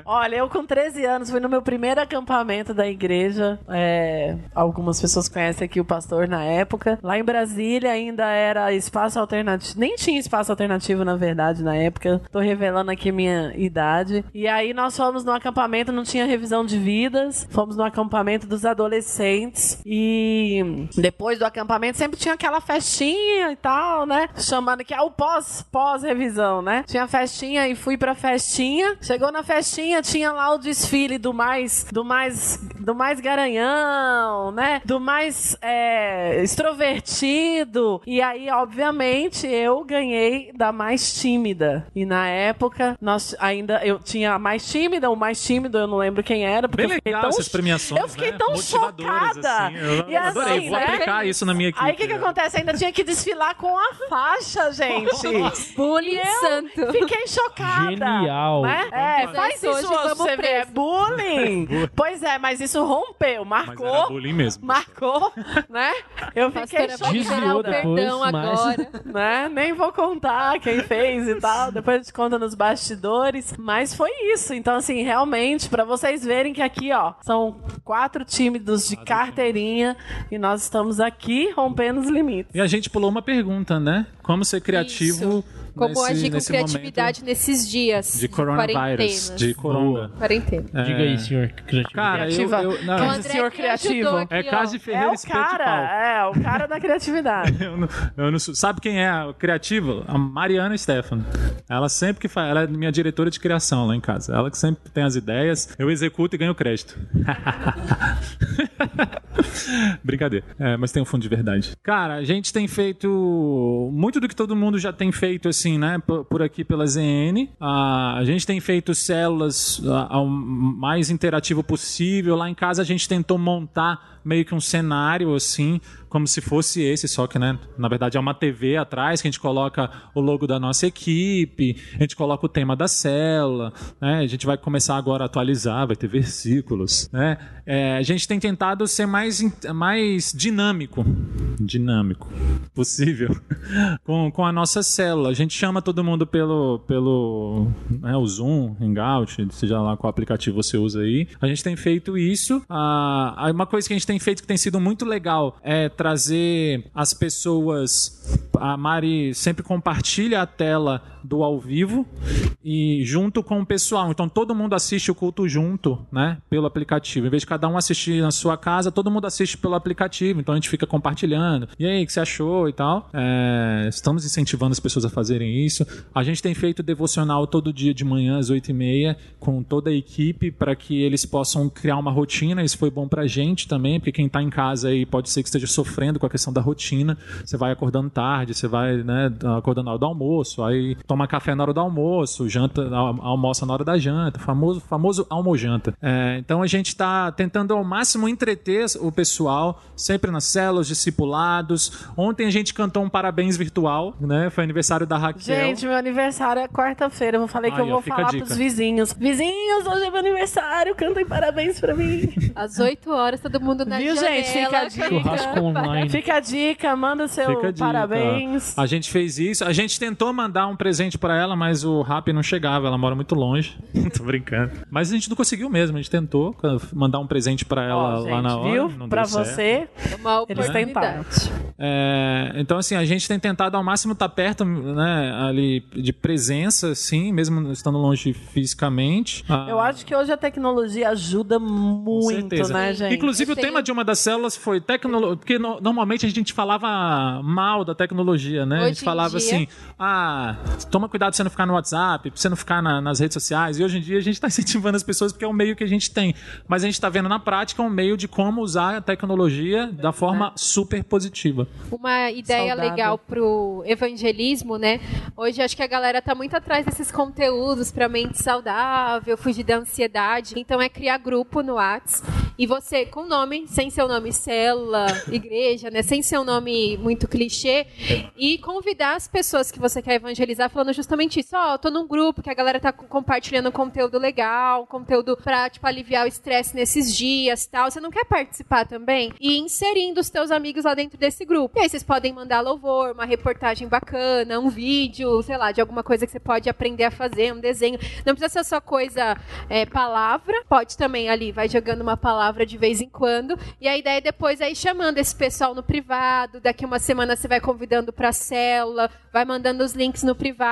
Olha, eu com 13 anos fui no meu primeiro acampamento da igreja. É, algumas pessoas conhecem aqui o pastor na época. Lá em Brasília ainda era espaço alternativo. Nem tinha espaço alternativo, na verdade, na época. Tô revelando aqui minha idade. E aí nós fomos no acampamento, não tinha revisão de vidas. Fomos no acampamento dos adolescentes. E depois do acampamento sempre tinha aquela festinha e tal, né? Chamando que é o pós, pós-revisão, né? Tinha festinha e fui pra festinha. Chegou na festinha, tinha lá o desfile do mais, do mais, do mais garanhão, né? Do mais é, extrovertido. E aí, obviamente, eu ganhei da mais tímida. E na época, nós ainda eu tinha a mais tímida, o mais tímido, eu não lembro quem era, porque Bem eu fiquei legal tão essas premiações, eu fiquei né? tão chocada. assim. Eu E adorei, assim, vou né? aplicar isso na minha equipe. Aí o que, que acontece? Ainda tinha que desfilar com a faixa, gente. (laughs) Bullying santo. Fiquei chocada. Genial. Né? É, Mas faz hoje isso hoje, vamos você vê. É (laughs) bullying. pois é, mas isso rompeu, Mas marcou. era bullying mesmo. Marcou, né? Eu fiquei liberar Desviou o chocada. depois, perdão mas- agora. (laughs) Né? Nem vou contar quem fez e tal. Depois a gente conta nos bastidores. Mas foi isso. Então, assim, realmente, pra vocês verem que aqui, ó, são quatro tímidos de carteirinha e nós estamos aqui rompendo os limites. E a gente pulou uma pergunta, né? Como ser criativo Como nesse, agir com nesse criatividade nesses dias de coronavírus, de coronga. Quarentena. É. Diga aí, senhor. criativo. Cara, eu, Criativa. eu, não, Esse André senhor criativo. aqui, é de É Ferreira o de Pau. cara, é, o cara da criatividade. (laughs) Eu não, eu não sou- sabe quem é a criativa? A Mariana Stefano. Ela sempre que faz. Ela é minha diretora de criação lá em casa. Ela que sempre tem as ideias, eu executo e ganho crédito. (laughs) Brincadeira. É, mas tem um fundo de verdade. Cara, a gente tem feito muito do que todo mundo já tem feito, assim, né? Por aqui pela ZN. A gente tem feito células ao mais interativo possível. Lá em casa a gente tentou montar meio que um cenário, assim, como se fosse esse, só que, né, na verdade é uma TV atrás que a gente coloca o logo da nossa equipe, a gente coloca o tema da célula, né, a gente vai começar agora a atualizar, vai ter versículos, né, é, a gente tem tentado ser mais, mais dinâmico, dinâmico possível (laughs) com, com a nossa célula. A gente chama todo mundo pelo, pelo né, o Zoom, Hangout, seja lá qual aplicativo você usa aí. A gente tem feito isso. Ah, uma coisa que a gente tem feito que tem sido muito legal é trazer as pessoas. A Mari sempre compartilha a tela do ao vivo e junto com o pessoal. Então todo mundo assiste o culto junto, né? Pelo aplicativo. Em vez de cada um assistir na sua casa, todo mundo assiste pelo aplicativo. Então a gente fica compartilhando. E aí, o que você achou e tal? É, estamos incentivando as pessoas a fazerem isso. A gente tem feito devocional todo dia de manhã às 8h30 com toda a equipe para que eles possam criar uma rotina. Isso foi bom pra gente também, porque quem tá em casa aí pode ser que esteja sofrendo com a questão da rotina. Você vai acordando tarde, você vai né, acordando na hora do almoço, aí toma café na hora do almoço, janta, almoça na hora da janta, famoso, famoso almojanta. É, então a gente está tentando ao máximo entreter o pessoal, sempre nas células, discipulados. Ontem a gente cantou um parabéns virtual, né? Foi aniversário da Raquel. Gente, meu aniversário é quarta-feira. Eu falei que eu vou falar pros vizinhos. Vizinhos, hoje é meu aniversário, cantem parabéns pra mim. Às 8 horas, todo mundo na Viu, janela. gente? Fica a dica. online. Fica a dica, manda seu parabéns. A gente fez isso. A gente tentou mandar um presente presente para ela, mas o rap não chegava, ela mora muito longe. (laughs) Tô brincando. Mas a gente não conseguiu mesmo, a gente tentou mandar um presente para ela Ó, lá na hora. Viu? Não pra você, uma eles tentaram. É, então, assim, a gente tem tentado ao máximo estar tá perto, né, ali de presença, sim, mesmo estando longe fisicamente. Ah, Eu acho que hoje a tecnologia ajuda muito, né, gente? Inclusive, o tema de uma das células foi tecnologia, porque no, normalmente a gente falava mal da tecnologia, né? Hoje a gente falava dia... assim, ah, toma cuidado você não ficar no WhatsApp, pra você não ficar na, nas redes sociais. E hoje em dia a gente está (laughs) incentivando as pessoas porque é um meio que a gente tem. Mas a gente está vendo na prática um meio de como usar a tecnologia da forma super positiva. Uma ideia Saudável. legal pro evangelismo, né? Hoje acho que a galera tá muito atrás desses conteúdos para mente saudável, fugir da ansiedade. Então é criar grupo no WhatsApp e você com nome, sem seu nome célula, igreja, né? Sem seu nome muito clichê e convidar as pessoas que você quer evangelizar falando justamente isso. Ó, oh, eu tô num grupo que a galera tá compartilhando conteúdo legal, conteúdo pra, tipo, aliviar o estresse nesses dias tal. Você não quer participar também? E inserindo os teus amigos lá dentro desse grupo. E aí vocês podem mandar louvor, uma reportagem bacana, um vídeo, sei lá, de alguma coisa que você pode aprender a fazer, um desenho. Não precisa ser só coisa, é, palavra. Pode também ali, vai jogando uma palavra de vez em quando. E a ideia é depois aí chamando esse pessoal no privado. Daqui uma semana você vai convidando pra célula, vai mandando os links no privado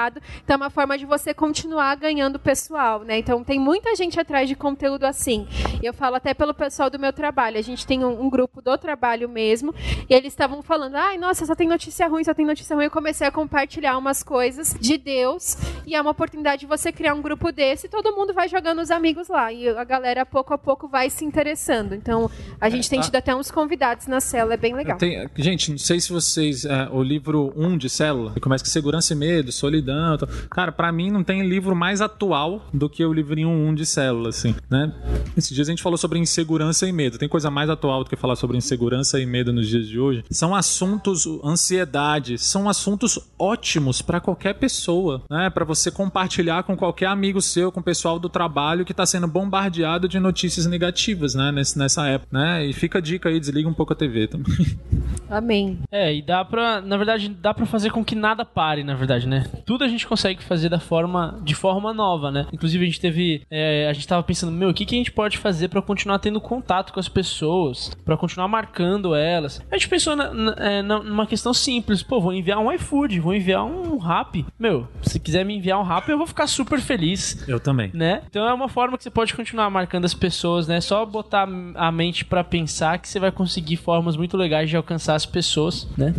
então é uma forma de você continuar ganhando pessoal, né? Então tem muita gente atrás de conteúdo assim. E eu falo até pelo pessoal do meu trabalho. A gente tem um, um grupo do trabalho mesmo, e eles estavam falando: ai, nossa, só tem notícia ruim, só tem notícia ruim. Eu comecei a compartilhar umas coisas de Deus, e é uma oportunidade de você criar um grupo desse, e todo mundo vai jogando os amigos lá. E a galera, pouco a pouco, vai se interessando. Então a gente tem tido até uns convidados na célula, é bem legal. Gente, não sei se vocês. É, o livro 1 um de célula, que começa com segurança e medo, solidão solidão. Cara, para mim não tem livro mais atual do que o livrinho 1 de célula, assim, né? Esses dias a gente falou sobre insegurança e medo. Tem coisa mais atual do que falar sobre insegurança e medo nos dias de hoje? São assuntos, ansiedade, são assuntos ótimos para qualquer pessoa, né? Para você compartilhar com qualquer amigo seu, com o pessoal do trabalho que tá sendo bombardeado de notícias negativas, né? Nessa época, né? E fica a dica aí, desliga um pouco a TV também. (laughs) Amém. É, e dá pra, na verdade, dá pra fazer com que nada pare, na verdade, né? Tudo a gente consegue fazer da forma, de forma nova, né? Inclusive a gente teve, é, a gente tava pensando, meu, o que, que a gente pode fazer para continuar tendo contato com as pessoas, para continuar marcando elas? A gente pensou na, na, é, numa questão simples, pô, vou enviar um iFood, vou enviar um rap. Meu, se quiser me enviar um rap, eu vou ficar super feliz. Eu também. Né? Então é uma forma que você pode continuar marcando as pessoas, né? Só botar a mente para pensar que você vai conseguir formas muito legais de alcançar as pessoas, né?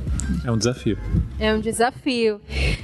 É um desafio. É um desafio.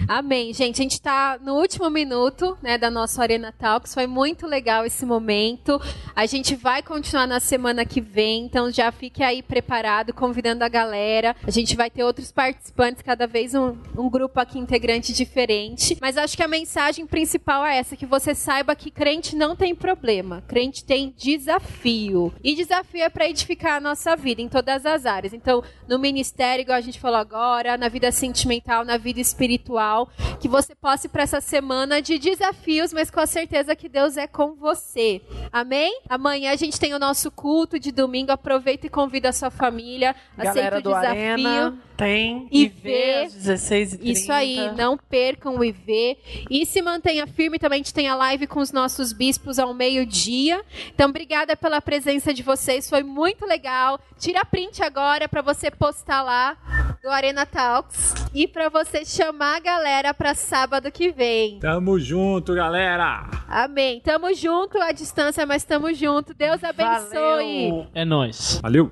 Amém. Gente, a gente está no último minuto né, da nossa Arena Talks. Foi muito legal esse momento. A gente vai continuar na semana que vem, então já fique aí preparado, convidando a galera. A gente vai ter outros participantes, cada vez um, um grupo aqui integrante diferente. Mas acho que a mensagem principal é essa: que você saiba que crente não tem problema, crente tem desafio. E desafio é para edificar a nossa vida em todas as áreas. Então, no ministério, igual a gente falou agora, na vida sentimental, na vida espiritual, que você possa ir para essa semana de desafios, mas com a certeza que Deus é com você. Amém? Amanhã a gente tem o nosso culto de domingo. Aproveita e convida a sua família. Galera aceita o desafio. Arena, tem E vê- às 16 e 30 Isso aí, não percam o IV. E se mantenha firme, também a gente tem a live com os nossos bispos ao meio-dia. Então, obrigada pela presença de vocês, foi muito legal. Tira print agora para você postar lá do Arena Talks e para você chamar a galera para sábado que vem. Tamo junto, galera! Amém. Tamo junto à distância, mas tamo junto. Deus abençoe. Valeu. É nóis. Valeu!